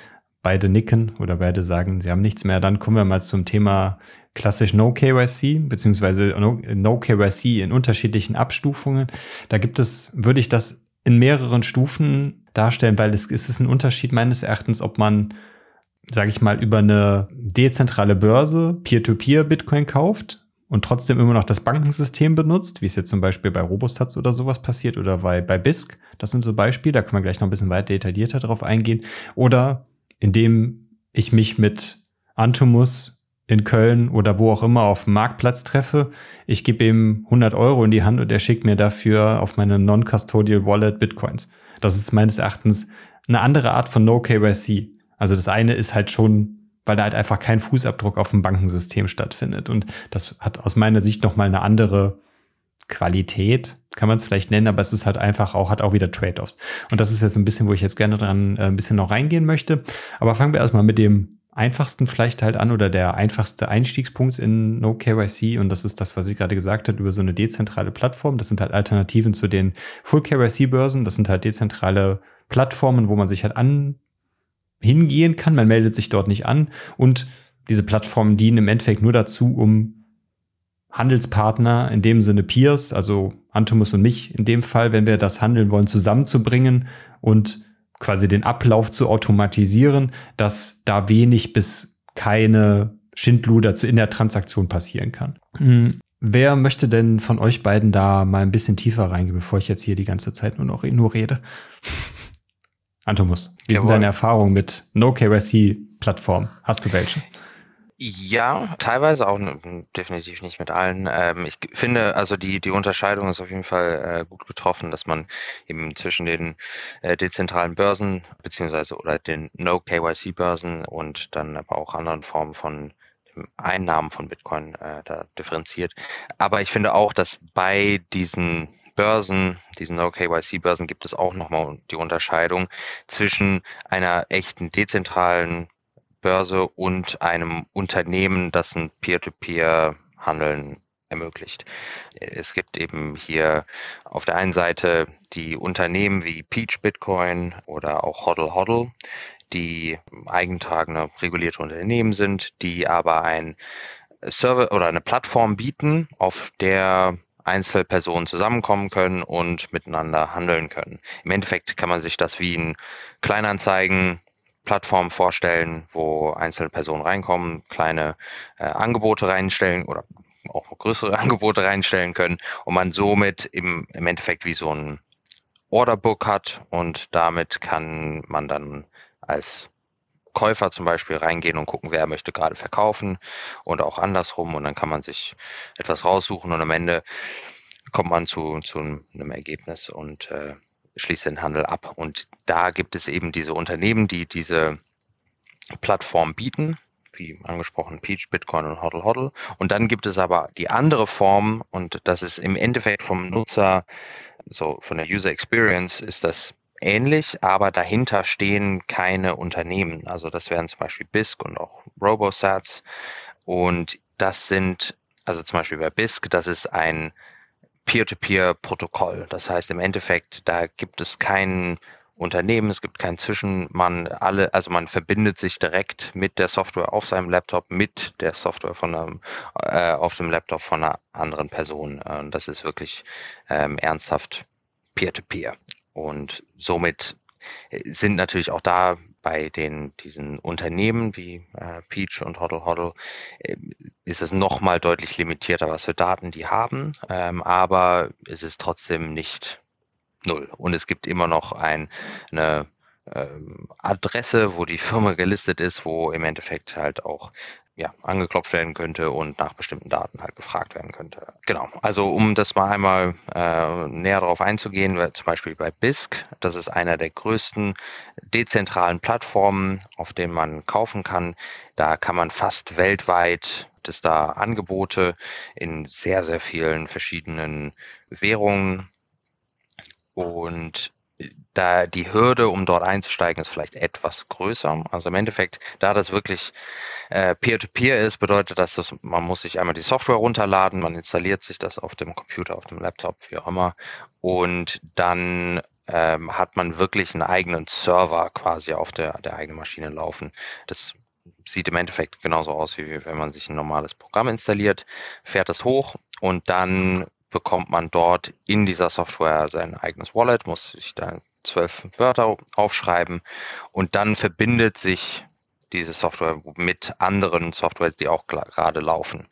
Beide nicken oder beide sagen, sie haben nichts mehr. Dann kommen wir mal zum Thema klassisch No KYC, beziehungsweise No, no KYC in unterschiedlichen Abstufungen. Da gibt es, würde ich das in mehreren Stufen darstellen, weil es, es ist ein Unterschied meines Erachtens, ob man, sage ich mal, über eine dezentrale Börse Peer-to-Peer Bitcoin kauft und trotzdem immer noch das Bankensystem benutzt, wie es jetzt zum Beispiel bei Robustats oder sowas passiert oder bei, bei BISC. Das sind so Beispiele, da können wir gleich noch ein bisschen weiter detaillierter drauf eingehen. Oder indem ich mich mit Antumus in Köln oder wo auch immer auf dem Marktplatz treffe. Ich gebe ihm 100 Euro in die Hand und er schickt mir dafür auf meine Non-Custodial Wallet Bitcoins. Das ist meines Erachtens eine andere Art von No-KYC. Also das eine ist halt schon, weil da halt einfach kein Fußabdruck auf dem Bankensystem stattfindet. Und das hat aus meiner Sicht nochmal eine andere Qualität, kann man es vielleicht nennen, aber es ist halt einfach auch, hat auch wieder Trade-offs. Und das ist jetzt ein bisschen, wo ich jetzt gerne dran äh, ein bisschen noch reingehen möchte. Aber fangen wir erstmal mit dem einfachsten vielleicht halt an oder der einfachste Einstiegspunkt in No KYC und das ist das, was ich gerade gesagt habe, über so eine dezentrale Plattform. Das sind halt Alternativen zu den Full KYC Börsen. Das sind halt dezentrale Plattformen, wo man sich halt an hingehen kann. Man meldet sich dort nicht an und diese Plattformen dienen im Endeffekt nur dazu, um Handelspartner, in dem Sinne Peers, also Antomus und mich in dem Fall, wenn wir das handeln wollen, zusammenzubringen und quasi den Ablauf zu automatisieren, dass da wenig bis keine Schindluder zu in der Transaktion passieren kann. Hm. Wer möchte denn von euch beiden da mal ein bisschen tiefer reingehen, bevor ich jetzt hier die ganze Zeit nur noch nur rede? Antomus, wie sind Jawohl. deine Erfahrungen mit No-KYC-Plattformen? Hast du welche? Ja, teilweise auch definitiv nicht mit allen. Ähm, ich finde, also die, die Unterscheidung ist auf jeden Fall äh, gut getroffen, dass man eben zwischen den äh, dezentralen Börsen beziehungsweise oder den No-KYC-Börsen und dann aber auch anderen Formen von Einnahmen von Bitcoin äh, da differenziert. Aber ich finde auch, dass bei diesen Börsen, diesen No-KYC-Börsen, gibt es auch nochmal die Unterscheidung zwischen einer echten dezentralen Börse und einem Unternehmen, das ein Peer-to-Peer-Handeln ermöglicht. Es gibt eben hier auf der einen Seite die Unternehmen wie Peach Bitcoin oder auch Hodl Hodl, die eigentragende regulierte Unternehmen sind, die aber ein Server oder eine Plattform bieten, auf der Einzelpersonen zusammenkommen können und miteinander handeln können. Im Endeffekt kann man sich das wie ein Kleinanzeigen Plattform vorstellen, wo einzelne Personen reinkommen, kleine äh, Angebote reinstellen oder auch größere Angebote reinstellen können und man somit im, im Endeffekt wie so ein Orderbook hat und damit kann man dann als Käufer zum Beispiel reingehen und gucken, wer möchte gerade verkaufen und auch andersrum und dann kann man sich etwas raussuchen und am Ende kommt man zu, zu einem Ergebnis und äh, schließt den Handel ab. Und da gibt es eben diese Unternehmen, die diese Plattform bieten, wie angesprochen Peach, Bitcoin und Hodl Hodl. Und dann gibt es aber die andere Form und das ist im Endeffekt vom Nutzer, so von der User Experience ist das ähnlich, aber dahinter stehen keine Unternehmen. Also das wären zum Beispiel BISC und auch RoboSats. Und das sind, also zum Beispiel bei BISC, das ist ein Peer-to-Peer-Protokoll. Das heißt im Endeffekt, da gibt es keinen Unternehmen, es gibt keinen Zwischenmann, alle, also man verbindet sich direkt mit der Software auf seinem Laptop, mit der Software von einem, äh, auf dem Laptop von einer anderen Person. Und das ist wirklich ähm, ernsthaft Peer-to-Peer. -Peer. Und somit sind natürlich auch da bei den diesen Unternehmen wie äh, Peach und Hodl Hodl äh, ist es nochmal deutlich limitierter, was für Daten die haben, ähm, aber es ist trotzdem nicht null. Und es gibt immer noch ein, eine ähm, Adresse, wo die Firma gelistet ist, wo im Endeffekt halt auch ja, angeklopft werden könnte und nach bestimmten Daten halt gefragt werden könnte. Genau, also um das mal einmal äh, näher darauf einzugehen, zum Beispiel bei BISC, das ist einer der größten dezentralen Plattformen, auf denen man kaufen kann. Da kann man fast weltweit es da Angebote in sehr, sehr vielen verschiedenen Währungen. Und da die Hürde, um dort einzusteigen, ist vielleicht etwas größer. Also im Endeffekt, da das wirklich äh, Peer-to-Peer ist, bedeutet das, dass man muss sich einmal die Software runterladen, man installiert sich das auf dem Computer, auf dem Laptop, wie auch immer, und dann ähm, hat man wirklich einen eigenen Server quasi auf der, der eigenen Maschine laufen. Das sieht im Endeffekt genauso aus, wie wenn man sich ein normales Programm installiert, fährt es hoch und dann bekommt man dort in dieser Software sein eigenes Wallet, muss sich da zwölf Wörter aufschreiben und dann verbindet sich diese Software mit anderen Softwares, die auch gerade laufen.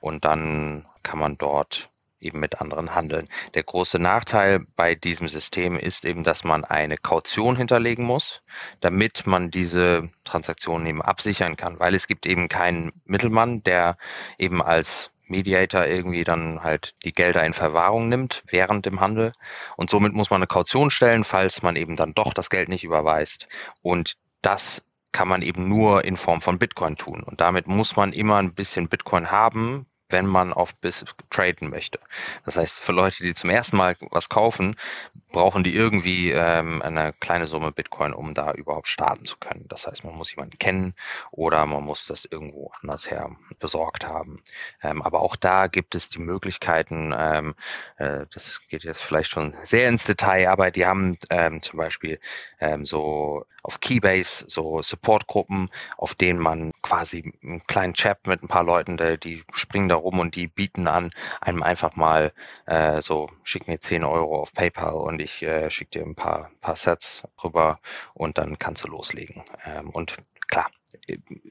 Und dann kann man dort eben mit anderen handeln. Der große Nachteil bei diesem System ist eben, dass man eine Kaution hinterlegen muss, damit man diese Transaktionen eben absichern kann, weil es gibt eben keinen Mittelmann, der eben als Mediator irgendwie dann halt die Gelder in Verwahrung nimmt während dem Handel. Und somit muss man eine Kaution stellen, falls man eben dann doch das Geld nicht überweist. Und das kann man eben nur in Form von Bitcoin tun. Und damit muss man immer ein bisschen Bitcoin haben, wenn man auf BIS traden möchte. Das heißt, für Leute, die zum ersten Mal was kaufen, brauchen die irgendwie ähm, eine kleine Summe Bitcoin, um da überhaupt starten zu können. Das heißt, man muss jemanden kennen oder man muss das irgendwo anders her besorgt haben. Ähm, aber auch da gibt es die Möglichkeiten, ähm, äh, das geht jetzt vielleicht schon sehr ins Detail, aber die haben ähm, zum Beispiel ähm, so auf Keybase so Supportgruppen, auf denen man quasi einen kleinen Chat mit ein paar Leuten, die, die springen da rum und die bieten an, einem einfach mal äh, so, schick mir 10 Euro auf PayPal und ich äh, schicke dir ein paar, paar Sets rüber und dann kannst du loslegen. Ähm, und klar,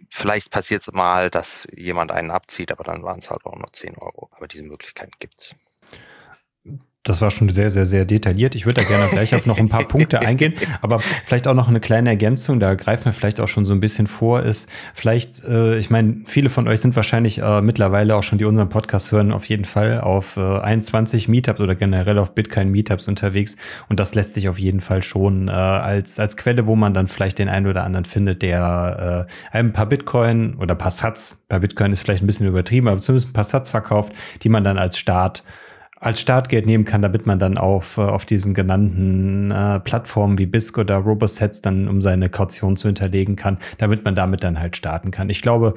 vielleicht passiert es mal, dass jemand einen abzieht, aber dann waren es halt auch nur 10 Euro. Aber diese Möglichkeiten gibt es das war schon sehr, sehr, sehr detailliert. Ich würde da gerne gleich auf noch ein paar Punkte eingehen, aber vielleicht auch noch eine kleine Ergänzung, da greifen wir vielleicht auch schon so ein bisschen vor, ist vielleicht, äh, ich meine, viele von euch sind wahrscheinlich äh, mittlerweile auch schon, die unseren Podcast hören, auf jeden Fall auf äh, 21 Meetups oder generell auf Bitcoin Meetups unterwegs. Und das lässt sich auf jeden Fall schon äh, als, als Quelle, wo man dann vielleicht den einen oder anderen findet, der äh, ein paar Bitcoin oder paar Sats, bei Bitcoin ist vielleicht ein bisschen übertrieben, aber zumindest ein paar Sats verkauft, die man dann als Start als Startgeld nehmen kann, damit man dann auf, äh, auf diesen genannten äh, Plattformen wie BISC oder Robosets dann, um seine Kaution zu hinterlegen kann, damit man damit dann halt starten kann. Ich glaube,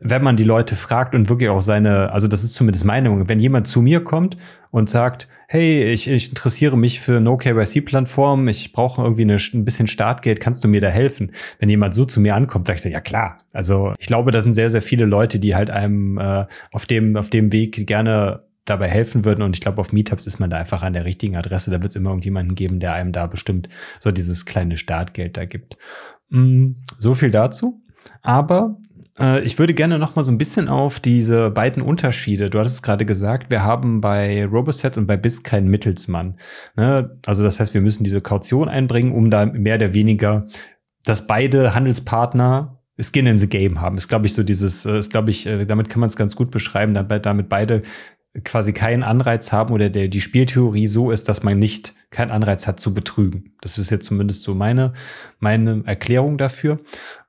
wenn man die Leute fragt und wirklich auch seine, also das ist zumindest meine Meinung, wenn jemand zu mir kommt und sagt, hey, ich, ich interessiere mich für No-KYC-Plattformen, ich brauche irgendwie eine, ein bisschen Startgeld, kannst du mir da helfen? Wenn jemand so zu mir ankommt, sage ich, ja klar. Also ich glaube, da sind sehr, sehr viele Leute, die halt einem äh, auf, dem, auf dem Weg gerne dabei helfen würden. Und ich glaube, auf Meetups ist man da einfach an der richtigen Adresse. Da wird es immer irgendjemanden geben, der einem da bestimmt so dieses kleine Startgeld da gibt. Mm, so viel dazu. Aber äh, ich würde gerne noch mal so ein bisschen auf diese beiden Unterschiede. Du hattest es gerade gesagt, wir haben bei Robosets und bei BIS keinen Mittelsmann. Ne? Also das heißt, wir müssen diese Kaution einbringen, um da mehr oder weniger, dass beide Handelspartner Skin in the Game haben. Ist, glaube ich, so dieses, äh, ist, glaube ich, äh, damit kann man es ganz gut beschreiben, damit beide quasi keinen Anreiz haben oder der, die Spieltheorie so ist, dass man nicht keinen Anreiz hat zu betrügen. Das ist jetzt zumindest so meine, meine Erklärung dafür.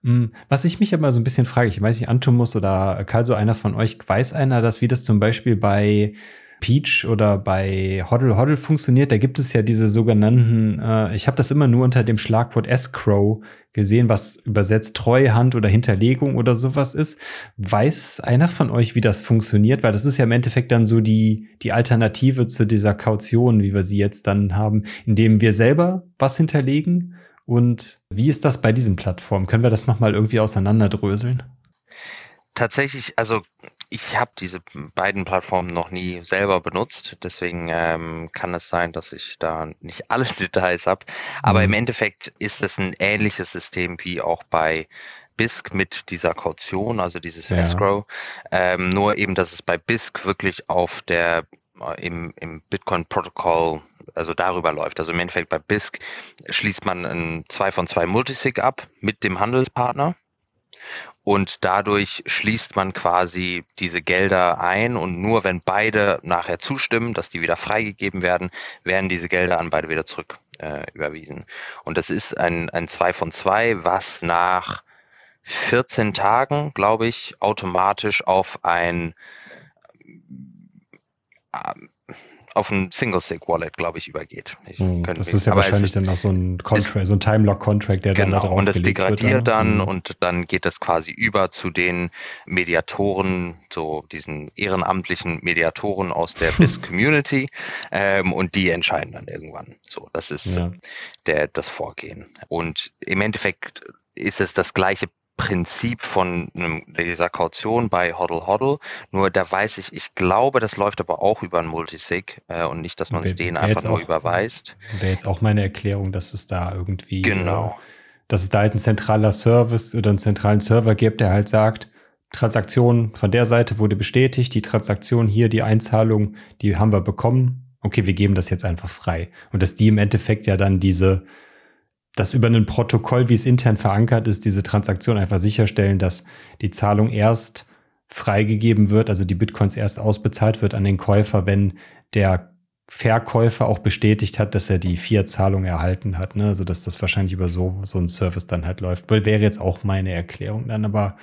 Hm, was ich mich aber so ein bisschen frage, ich weiß nicht, Antumus oder Karl, so einer von euch, weiß einer, dass wie das zum Beispiel bei Peach oder bei Hoddle Hoddle funktioniert, da gibt es ja diese sogenannten, äh, ich habe das immer nur unter dem Schlagwort Escrow gesehen, was übersetzt Treuhand oder Hinterlegung oder sowas ist. Weiß einer von euch, wie das funktioniert? Weil das ist ja im Endeffekt dann so die, die Alternative zu dieser Kaution, wie wir sie jetzt dann haben, indem wir selber was hinterlegen. Und wie ist das bei diesen Plattformen? Können wir das nochmal irgendwie auseinanderdröseln? Tatsächlich, also ich habe diese beiden Plattformen noch nie selber benutzt, deswegen ähm, kann es sein, dass ich da nicht alle Details habe. Aber mhm. im Endeffekt ist es ein ähnliches System wie auch bei BISC mit dieser Kaution, also dieses ja. Escrow. Ähm, nur eben, dass es bei BISC wirklich auf der äh, im, im Bitcoin-Protokoll, also darüber läuft. Also im Endeffekt bei BISC schließt man ein 2 von 2 Multisig ab mit dem Handelspartner und dadurch schließt man quasi diese Gelder ein und nur wenn beide nachher zustimmen, dass die wieder freigegeben werden, werden diese Gelder an beide wieder zurück äh, überwiesen. Und das ist ein, ein 2 von 2, was nach 14 Tagen, glaube ich, automatisch auf ein auf ein Single-Sig-Wallet, glaube ich, übergeht. Ich, hm, das ist ja wahrscheinlich dann auch so ein Contract, so ein Time-Lock-Contract, der genau, dann da drauf und das degradiert dann mhm. und dann geht das quasi über zu den Mediatoren, so diesen ehrenamtlichen Mediatoren aus der BIS-Community ähm, und die entscheiden dann irgendwann. So, das ist ja. der, das Vorgehen. Und im Endeffekt ist es das gleiche Prinzip von einem, dieser Kaution bei Hoddle Hoddle. Nur da weiß ich, ich glaube, das läuft aber auch über ein Multisig äh, und nicht, dass man es denen einfach nur auch, überweist. Wäre jetzt auch meine Erklärung, dass es da irgendwie, genau. Äh, dass es da halt ein zentraler Service oder einen zentralen Server gibt, der halt sagt, Transaktion von der Seite wurde bestätigt, die Transaktion hier, die Einzahlung, die haben wir bekommen. Okay, wir geben das jetzt einfach frei. Und dass die im Endeffekt ja dann diese dass über ein Protokoll, wie es intern verankert ist, diese Transaktion einfach sicherstellen, dass die Zahlung erst freigegeben wird, also die Bitcoins erst ausbezahlt wird an den Käufer, wenn der Verkäufer auch bestätigt hat, dass er die Fiat-Zahlung erhalten hat. Ne? Also dass das wahrscheinlich über so, so ein Service dann halt läuft. Wäre jetzt auch meine Erklärung dann, aber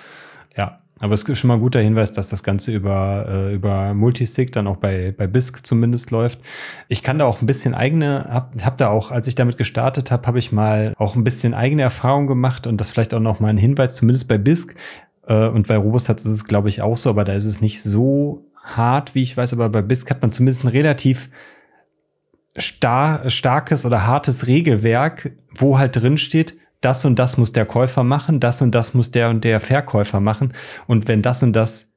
ja, aber es ist schon mal ein guter Hinweis, dass das Ganze über, äh, über Multisig dann auch bei, bei BISC zumindest läuft. Ich kann da auch ein bisschen eigene, hab, hab da auch, als ich damit gestartet habe, habe ich mal auch ein bisschen eigene Erfahrung gemacht und das vielleicht auch noch mal ein Hinweis, zumindest bei BISC äh, und bei Robostats ist es, glaube ich, auch so, aber da ist es nicht so hart, wie ich weiß, aber bei BISC hat man zumindest ein relativ star starkes oder hartes Regelwerk, wo halt drin steht, das und das muss der Käufer machen, das und das muss der und der Verkäufer machen. Und wenn das und das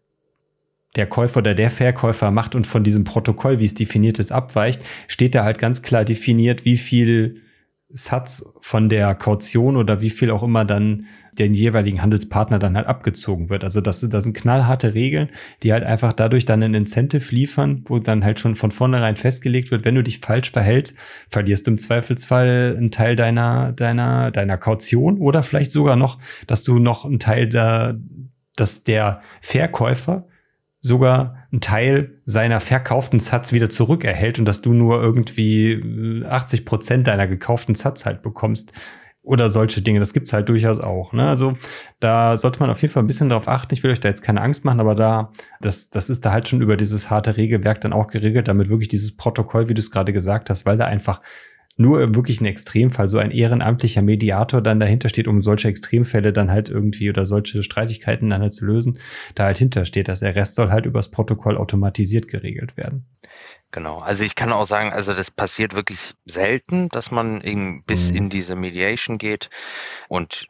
der Käufer oder der Verkäufer macht und von diesem Protokoll, wie es definiert ist, abweicht, steht da halt ganz klar definiert, wie viel Satz von der Kaution oder wie viel auch immer dann den jeweiligen Handelspartner dann halt abgezogen wird. Also das, das sind knallharte Regeln, die halt einfach dadurch dann ein Incentive liefern, wo dann halt schon von vornherein festgelegt wird, wenn du dich falsch verhältst, verlierst du im Zweifelsfall einen Teil deiner, deiner, deiner Kaution oder vielleicht sogar noch, dass du noch einen Teil der, dass der Verkäufer sogar einen Teil seiner verkauften Satz wieder zurückerhält und dass du nur irgendwie 80 Prozent deiner gekauften Satz halt bekommst. Oder solche Dinge, das gibt's halt durchaus auch. Ne? Also da sollte man auf jeden Fall ein bisschen darauf achten. Ich will euch da jetzt keine Angst machen, aber da, das, das ist da halt schon über dieses harte Regelwerk dann auch geregelt, damit wirklich dieses Protokoll, wie du es gerade gesagt hast, weil da einfach nur im wirklichen Extremfall so ein ehrenamtlicher Mediator dann dahinter steht, um solche Extremfälle dann halt irgendwie oder solche Streitigkeiten dann halt zu lösen, da halt hintersteht. dass der Rest soll halt übers Protokoll automatisiert geregelt werden. Genau, also ich kann auch sagen, also das passiert wirklich selten, dass man eben bis mhm. in diese Mediation geht und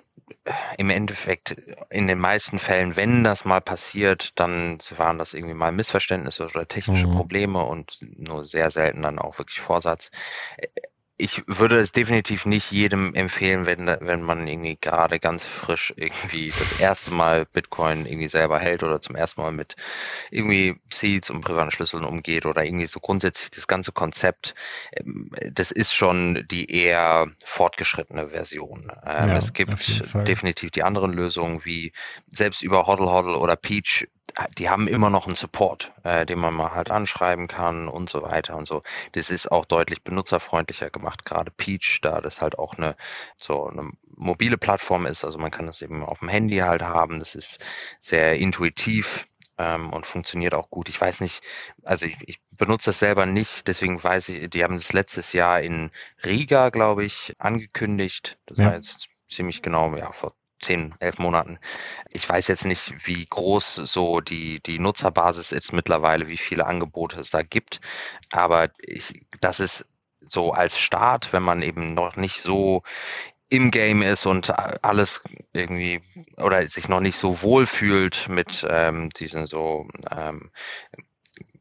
im Endeffekt in den meisten Fällen, wenn das mal passiert, dann waren das irgendwie mal Missverständnisse oder technische mhm. Probleme und nur sehr selten dann auch wirklich Vorsatz ich würde es definitiv nicht jedem empfehlen, wenn, wenn man irgendwie gerade ganz frisch irgendwie das erste Mal Bitcoin irgendwie selber hält oder zum ersten Mal mit irgendwie Seeds und privaten Schlüsseln umgeht oder irgendwie so grundsätzlich das ganze Konzept. Ähm, das ist schon die eher fortgeschrittene Version. Ähm, ja, es gibt definitiv die anderen Lösungen wie selbst über Hodl Hodl oder Peach die haben immer noch einen Support, äh, den man mal halt anschreiben kann und so weiter und so. Das ist auch deutlich benutzerfreundlicher gemacht, gerade Peach, da das halt auch eine so eine mobile Plattform ist. Also man kann das eben auf dem Handy halt haben. Das ist sehr intuitiv ähm, und funktioniert auch gut. Ich weiß nicht, also ich, ich benutze das selber nicht, deswegen weiß ich, die haben das letztes Jahr in Riga, glaube ich, angekündigt. Das ja. war jetzt ziemlich genau, ja, vor zehn, elf Monaten. Ich weiß jetzt nicht, wie groß so die, die Nutzerbasis ist mittlerweile, wie viele Angebote es da gibt. Aber ich, das ist so als Start, wenn man eben noch nicht so im Game ist und alles irgendwie oder sich noch nicht so wohl fühlt mit ähm, diesen so ähm,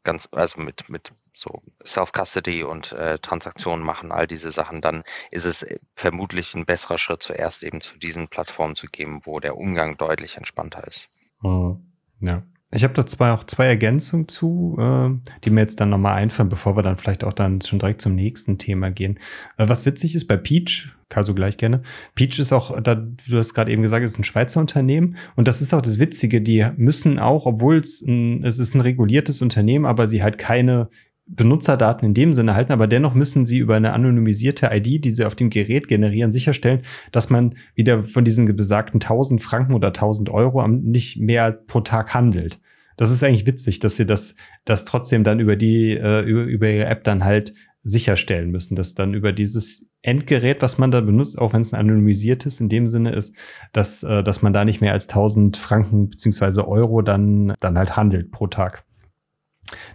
ganz, also mit, mit so Self-Custody und äh, Transaktionen machen, all diese Sachen, dann ist es äh, vermutlich ein besserer Schritt, zuerst eben zu diesen Plattformen zu geben, wo der Umgang deutlich entspannter ist. Mhm. Ja. Ich habe da zwei, auch zwei Ergänzungen zu, äh, die mir jetzt dann nochmal einfallen, bevor wir dann vielleicht auch dann schon direkt zum nächsten Thema gehen. Äh, was witzig ist bei Peach, Kaso gleich gerne. Peach ist auch, da, du hast gerade eben gesagt, ist ein Schweizer Unternehmen und das ist auch das Witzige, die müssen auch, obwohl es ein, es ist ein reguliertes Unternehmen, aber sie halt keine Benutzerdaten in dem Sinne halten, aber dennoch müssen sie über eine anonymisierte ID, die sie auf dem Gerät generieren, sicherstellen, dass man wieder von diesen besagten 1000 Franken oder 1000 Euro nicht mehr pro Tag handelt. Das ist eigentlich witzig, dass sie das, das trotzdem dann über die, äh, über, über ihre App dann halt sicherstellen müssen, dass dann über dieses Endgerät, was man da benutzt, auch wenn es ein anonymisiertes in dem Sinne ist, dass, äh, dass man da nicht mehr als 1000 Franken beziehungsweise Euro dann, dann halt handelt pro Tag.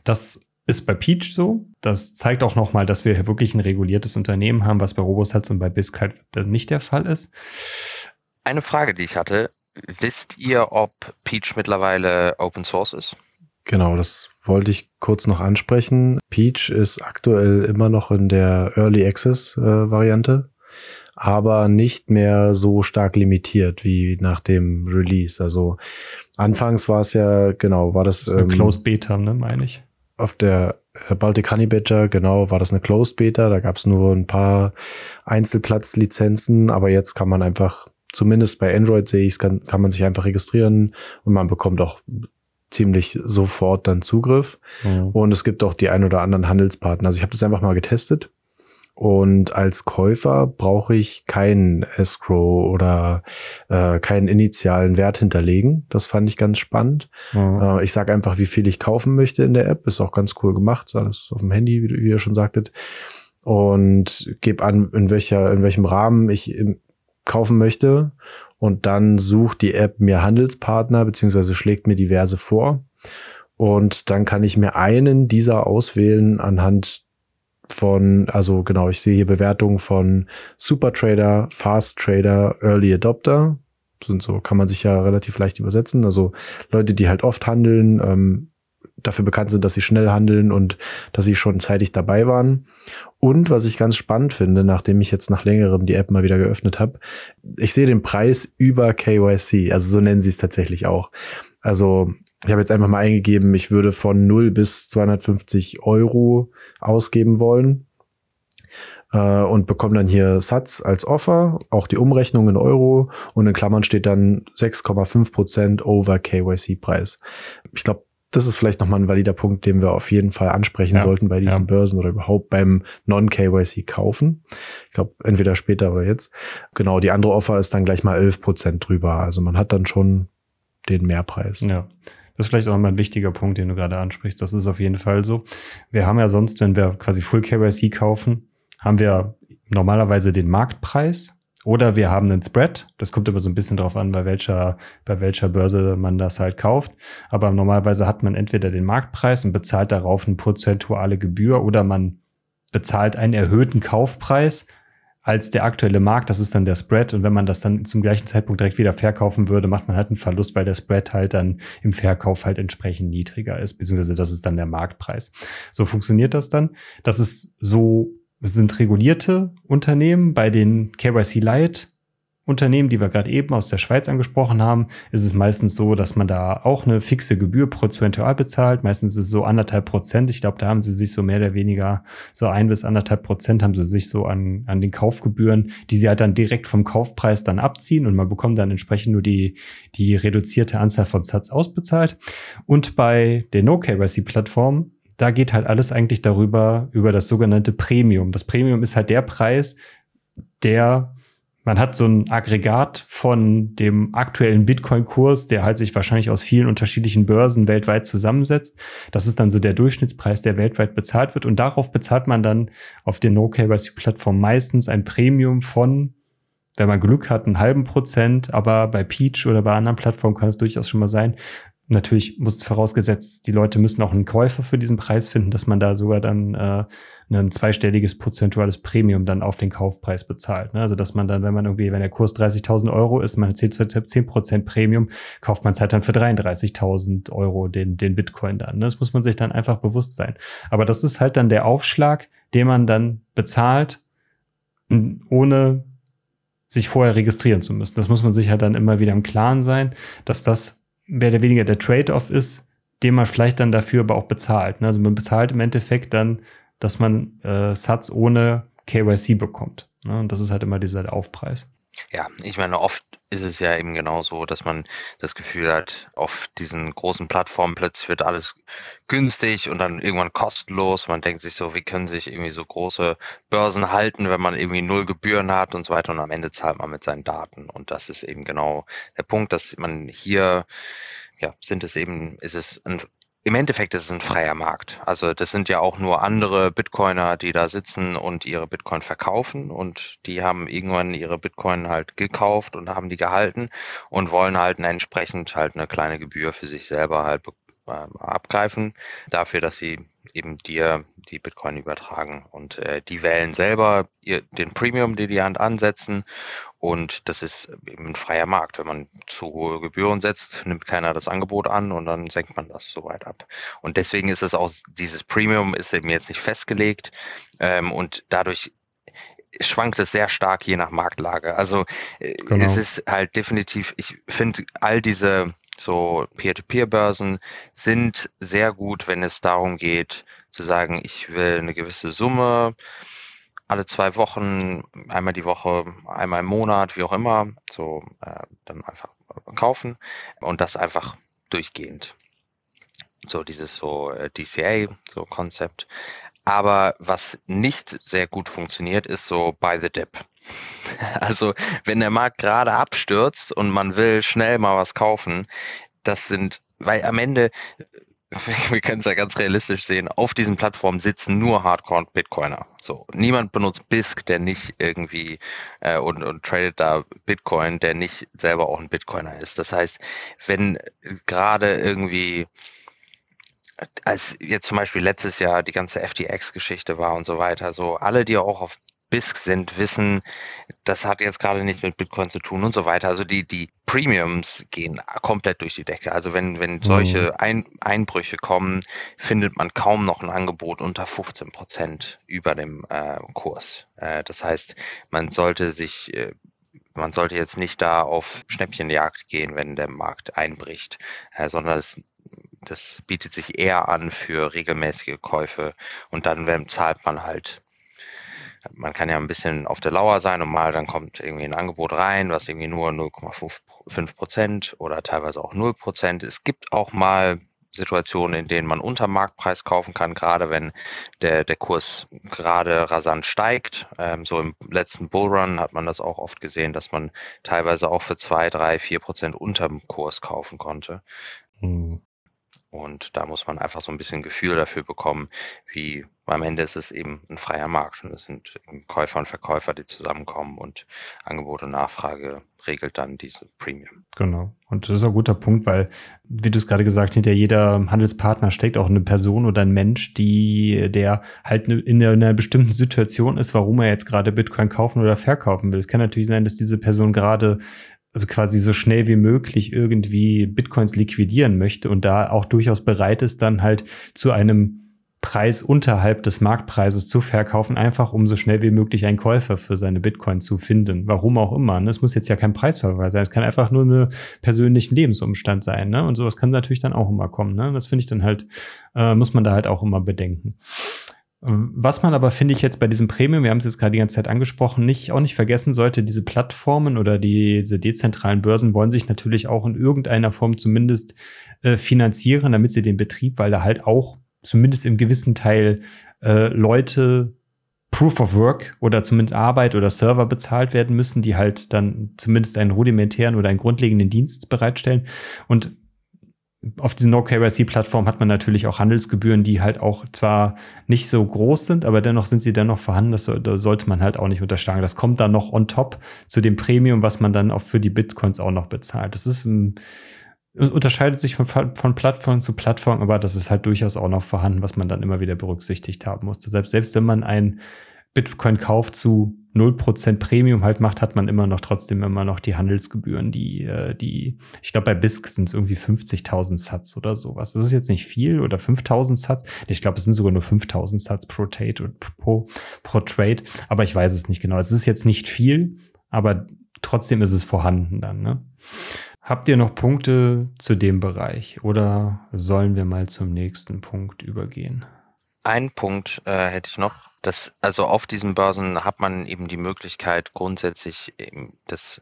Das ist bei Peach so. Das zeigt auch nochmal, dass wir hier wirklich ein reguliertes Unternehmen haben, was bei Robosatz und bei BISC halt nicht der Fall ist. Eine Frage, die ich hatte. Wisst ihr, ob Peach mittlerweile Open Source ist? Genau, das wollte ich kurz noch ansprechen. Peach ist aktuell immer noch in der Early Access äh, Variante, aber nicht mehr so stark limitiert wie nach dem Release. Also anfangs war es ja, genau, war das. das ist eine ähm, Closed Beta, ne, meine ich auf der äh, Baltic Honey Badger, genau, war das eine Closed Beta. Da gab es nur ein paar Einzelplatzlizenzen, aber jetzt kann man einfach, zumindest bei Android sehe ich, kann, kann man sich einfach registrieren und man bekommt auch ziemlich sofort dann Zugriff. Mhm. Und es gibt auch die ein oder anderen Handelspartner. Also ich habe das einfach mal getestet und als Käufer brauche ich keinen Escrow oder äh, keinen initialen Wert hinterlegen. Das fand ich ganz spannend. Mhm. Äh, ich sage einfach, wie viel ich kaufen möchte in der App. Ist auch ganz cool gemacht. Alles auf dem Handy, wie, wie ihr schon sagtet. Und gebe an, in welcher, in welchem Rahmen ich im, kaufen möchte. Und dann sucht die App mir Handelspartner beziehungsweise schlägt mir diverse vor. Und dann kann ich mir einen dieser auswählen anhand von, also genau, ich sehe hier Bewertungen von Super Trader, Fast Trader, Early Adopter. Sind so, kann man sich ja relativ leicht übersetzen. Also Leute, die halt oft handeln, ähm, dafür bekannt sind, dass sie schnell handeln und dass sie schon zeitig dabei waren. Und was ich ganz spannend finde, nachdem ich jetzt nach längerem die App mal wieder geöffnet habe, ich sehe den Preis über KYC, also so nennen sie es tatsächlich auch. Also ich habe jetzt einfach mal eingegeben, ich würde von 0 bis 250 Euro ausgeben wollen äh, und bekomme dann hier Satz als Offer, auch die Umrechnung in Euro und in Klammern steht dann 6,5 Prozent over KYC-Preis. Ich glaube, das ist vielleicht nochmal ein valider Punkt, den wir auf jeden Fall ansprechen ja, sollten bei diesen ja. Börsen oder überhaupt beim Non-KYC kaufen. Ich glaube, entweder später oder jetzt. Genau, die andere Offer ist dann gleich mal 11 Prozent drüber. Also man hat dann schon den Mehrpreis. Ja. Das ist vielleicht auch mal ein wichtiger Punkt, den du gerade ansprichst. Das ist auf jeden Fall so. Wir haben ja sonst, wenn wir quasi Full KYC kaufen, haben wir normalerweise den Marktpreis oder wir haben einen Spread. Das kommt immer so ein bisschen drauf an, bei welcher, bei welcher Börse man das halt kauft. Aber normalerweise hat man entweder den Marktpreis und bezahlt darauf eine prozentuale Gebühr oder man bezahlt einen erhöhten Kaufpreis als der aktuelle Markt. Das ist dann der Spread. Und wenn man das dann zum gleichen Zeitpunkt direkt wieder verkaufen würde, macht man halt einen Verlust, weil der Spread halt dann im Verkauf halt entsprechend niedriger ist, beziehungsweise das ist dann der Marktpreis. So funktioniert das dann. Das ist so es sind regulierte Unternehmen. Bei den KYC Light Unternehmen, die wir gerade eben aus der Schweiz angesprochen haben, ist es meistens so, dass man da auch eine fixe Gebühr prozentual bezahlt. Meistens ist es so anderthalb Prozent. Ich glaube, da haben sie sich so mehr oder weniger so ein bis anderthalb Prozent haben sie sich so an, an den Kaufgebühren, die sie halt dann direkt vom Kaufpreis dann abziehen und man bekommt dann entsprechend nur die, die reduzierte Anzahl von Satz ausbezahlt. Und bei der No-KYC-Plattform da geht halt alles eigentlich darüber, über das sogenannte Premium. Das Premium ist halt der Preis, der, man hat so ein Aggregat von dem aktuellen Bitcoin-Kurs, der halt sich wahrscheinlich aus vielen unterschiedlichen Börsen weltweit zusammensetzt. Das ist dann so der Durchschnittspreis, der weltweit bezahlt wird. Und darauf bezahlt man dann auf der No-KYC-Plattform meistens ein Premium von wenn man Glück hat, einen halben Prozent, aber bei Peach oder bei anderen Plattformen kann es durchaus schon mal sein, Natürlich muss vorausgesetzt, die Leute müssen auch einen Käufer für diesen Preis finden, dass man da sogar dann äh, ein zweistelliges prozentuales Premium dann auf den Kaufpreis bezahlt. Ne? Also dass man dann, wenn man irgendwie, wenn der Kurs 30.000 Euro ist, man zählt 10 Prozent Premium, kauft man es halt dann für 33.000 Euro den, den Bitcoin dann. Ne? Das muss man sich dann einfach bewusst sein. Aber das ist halt dann der Aufschlag, den man dann bezahlt, ohne sich vorher registrieren zu müssen. Das muss man sich halt dann immer wieder im Klaren sein, dass das mehr oder weniger der Trade-off ist, den man vielleicht dann dafür aber auch bezahlt. Ne? Also man bezahlt im Endeffekt dann, dass man äh, Satz ohne KYC bekommt. Ne? Und das ist halt immer dieser Aufpreis. Ja, ich meine, oft ist es ja eben genau so, dass man das Gefühl hat, auf diesen großen Plattformen plötzlich wird alles günstig und dann irgendwann kostenlos. Man denkt sich so, wie können sich irgendwie so große Börsen halten, wenn man irgendwie null Gebühren hat und so weiter und am Ende zahlt man mit seinen Daten. Und das ist eben genau der Punkt, dass man hier ja, sind es eben, ist es ein im Endeffekt ist es ein freier Markt. Also das sind ja auch nur andere Bitcoiner, die da sitzen und ihre Bitcoin verkaufen und die haben irgendwann ihre Bitcoin halt gekauft und haben die gehalten und wollen halt entsprechend halt eine kleine Gebühr für sich selber halt äh, abgreifen dafür, dass sie eben dir die Bitcoin übertragen. Und äh, die wählen selber ihr, den Premium, den die Hand ansetzen. Und das ist eben ein freier Markt. Wenn man zu hohe Gebühren setzt, nimmt keiner das Angebot an und dann senkt man das soweit ab. Und deswegen ist es auch, dieses Premium ist eben jetzt nicht festgelegt. Ähm, und dadurch schwankt es sehr stark je nach Marktlage. Also äh, genau. es ist halt definitiv, ich finde all diese so Peer-to-Peer-Börsen sind sehr gut, wenn es darum geht, zu sagen, ich will eine gewisse Summe alle zwei Wochen, einmal die Woche, einmal im Monat, wie auch immer, so äh, dann einfach kaufen und das einfach durchgehend. So dieses so äh, DCA, so Konzept. Aber was nicht sehr gut funktioniert, ist so by the dip. Also wenn der Markt gerade abstürzt und man will schnell mal was kaufen, das sind, weil am Ende, wir können es ja ganz realistisch sehen, auf diesen Plattformen sitzen nur Hardcore-Bitcoiner. So, niemand benutzt BISC, der nicht irgendwie äh, und, und tradet da Bitcoin, der nicht selber auch ein Bitcoiner ist. Das heißt, wenn gerade irgendwie als jetzt zum Beispiel letztes Jahr die ganze FTX-Geschichte war und so weiter, so alle, die auch auf BISC sind, wissen, das hat jetzt gerade nichts mit Bitcoin zu tun und so weiter. Also die, die Premiums gehen komplett durch die Decke. Also wenn, wenn solche mhm. ein Einbrüche kommen, findet man kaum noch ein Angebot unter 15 Prozent über dem äh, Kurs. Äh, das heißt, man sollte sich äh, man sollte jetzt nicht da auf Schnäppchenjagd gehen, wenn der Markt einbricht, äh, sondern es, das bietet sich eher an für regelmäßige Käufe und dann wenn, zahlt man halt. Man kann ja ein bisschen auf der Lauer sein und mal dann kommt irgendwie ein Angebot rein, was irgendwie nur 0,5 Prozent oder teilweise auch 0 Prozent. Es gibt auch mal Situationen, in denen man unter Marktpreis kaufen kann, gerade wenn der, der Kurs gerade rasant steigt. Ähm, so im letzten Bullrun hat man das auch oft gesehen, dass man teilweise auch für zwei, drei, vier Prozent unterm Kurs kaufen konnte. Mhm. Und da muss man einfach so ein bisschen Gefühl dafür bekommen, wie am Ende ist es eben ein freier Markt und es sind Käufer und Verkäufer, die zusammenkommen und Angebot und Nachfrage regelt dann diese Premium. Genau. Und das ist ein guter Punkt, weil, wie du es gerade gesagt, hinter jeder Handelspartner steckt auch eine Person oder ein Mensch, die, der halt ne, in einer bestimmten Situation ist, warum er jetzt gerade Bitcoin kaufen oder verkaufen will. Es kann natürlich sein, dass diese Person gerade also quasi so schnell wie möglich irgendwie Bitcoins liquidieren möchte und da auch durchaus bereit ist, dann halt zu einem Preis unterhalb des Marktpreises zu verkaufen, einfach um so schnell wie möglich einen Käufer für seine Bitcoin zu finden. Warum auch immer. Ne? Es muss jetzt ja kein Preisverweis sein. Es kann einfach nur eine persönlichen Lebensumstand sein. Ne? Und sowas kann natürlich dann auch immer kommen. Ne? Das finde ich dann halt, äh, muss man da halt auch immer bedenken. Was man aber, finde ich, jetzt bei diesem Premium, wir haben es jetzt gerade die ganze Zeit angesprochen, nicht, auch nicht vergessen sollte, diese Plattformen oder die, diese dezentralen Börsen wollen sich natürlich auch in irgendeiner Form zumindest äh, finanzieren, damit sie den Betrieb, weil da halt auch zumindest im gewissen Teil äh, Leute Proof of Work oder zumindest Arbeit oder Server bezahlt werden müssen, die halt dann zumindest einen rudimentären oder einen grundlegenden Dienst bereitstellen. Und auf diesen No-KYC-Plattformen hat man natürlich auch Handelsgebühren, die halt auch zwar nicht so groß sind, aber dennoch sind sie dennoch vorhanden. Das sollte man halt auch nicht unterschlagen. Das kommt dann noch on top zu dem Premium, was man dann auch für die Bitcoins auch noch bezahlt. Das ist ein, unterscheidet sich von, von Plattform zu Plattform, aber das ist halt durchaus auch noch vorhanden, was man dann immer wieder berücksichtigt haben muss. Selbst, selbst wenn man ein Bitcoin-Kauf zu 0% Premium halt macht, hat man immer noch trotzdem immer noch die Handelsgebühren, die, äh, die, ich glaube, bei BISC sind es irgendwie 50.000 Satz oder sowas. Das ist jetzt nicht viel oder 5.000 Satz. Ich glaube, es sind sogar nur 5.000 Satz pro Trade oder pro, pro Trade, aber ich weiß es nicht genau. Es ist jetzt nicht viel, aber trotzdem ist es vorhanden dann, ne? Habt ihr noch Punkte zu dem Bereich oder sollen wir mal zum nächsten Punkt übergehen? Ein Punkt äh, hätte ich noch. Das, also auf diesen Börsen hat man eben die Möglichkeit, grundsätzlich das,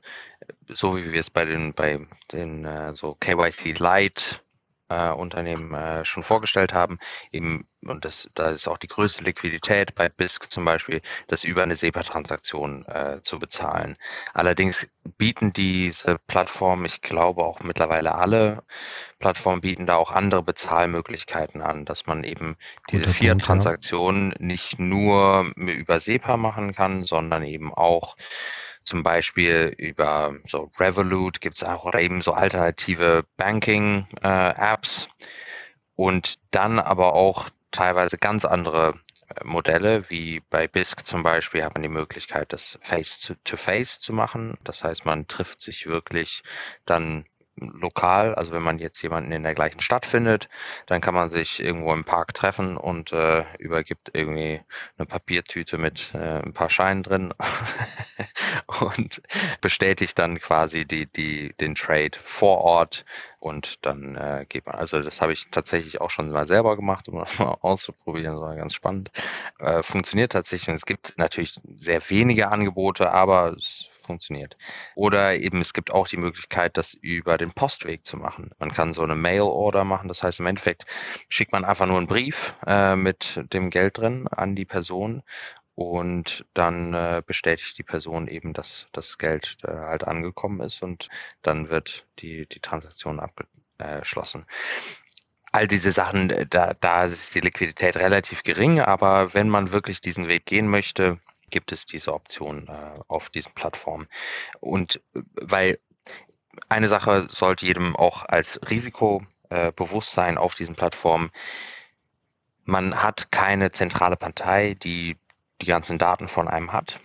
so wie wir es bei den, bei den äh, so KYC Light äh, Unternehmen äh, schon vorgestellt haben, eben, und das, da ist auch die größte Liquidität bei BISC zum Beispiel, das über eine SEPA-Transaktion äh, zu bezahlen. Allerdings bieten diese Plattformen, ich glaube auch mittlerweile alle Plattformen bieten da auch andere Bezahlmöglichkeiten an, dass man eben diese vier Transaktionen ja. nicht nur über SEPA machen kann, sondern eben auch zum Beispiel über so Revolut gibt es auch eben so alternative Banking-Apps äh, und dann aber auch teilweise ganz andere äh, Modelle, wie bei BISC zum Beispiel, hat man die Möglichkeit, das Face-to-Face -to -face zu machen. Das heißt, man trifft sich wirklich dann lokal, also wenn man jetzt jemanden in der gleichen Stadt findet, dann kann man sich irgendwo im Park treffen und äh, übergibt irgendwie eine Papiertüte mit äh, ein paar Scheinen drin und bestätigt dann quasi die, die, den Trade vor Ort und dann äh, geht man. Also das habe ich tatsächlich auch schon mal selber gemacht, um das mal auszuprobieren. Das war ganz spannend. Äh, funktioniert tatsächlich und es gibt natürlich sehr wenige Angebote, aber es funktioniert. Oder eben es gibt auch die Möglichkeit, das über den Postweg zu machen. Man kann so eine Mail-Order machen. Das heißt, im Endeffekt schickt man einfach nur einen Brief äh, mit dem Geld drin an die Person und dann äh, bestätigt die Person eben, dass das Geld äh, halt angekommen ist und dann wird die, die Transaktion abgeschlossen. All diese Sachen, äh, da, da ist die Liquidität relativ gering, aber wenn man wirklich diesen Weg gehen möchte, gibt es diese Option äh, auf diesen Plattformen. Und äh, weil eine Sache sollte jedem auch als Risiko äh, bewusst sein auf diesen Plattformen. Man hat keine zentrale Partei, die die ganzen Daten von einem hat.